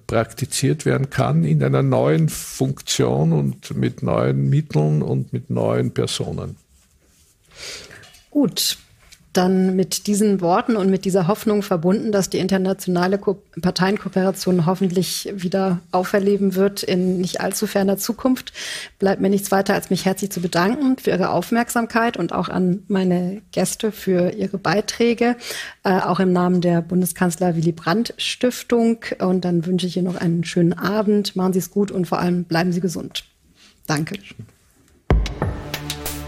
[SPEAKER 3] praktiziert werden kann in einer neuen Funktion und mit neuen Mitteln und mit neuen Personen.
[SPEAKER 4] Gut, dann mit diesen Worten und mit dieser Hoffnung verbunden, dass die internationale Ko Parteienkooperation hoffentlich wieder auferleben wird in nicht allzu ferner Zukunft, bleibt mir nichts weiter, als mich herzlich zu bedanken für Ihre Aufmerksamkeit und auch an meine Gäste für ihre Beiträge, äh, auch im Namen der Bundeskanzler Willy Brandt Stiftung. Und dann wünsche ich Ihnen noch einen schönen Abend. Machen Sie es gut und vor allem bleiben Sie gesund. Danke.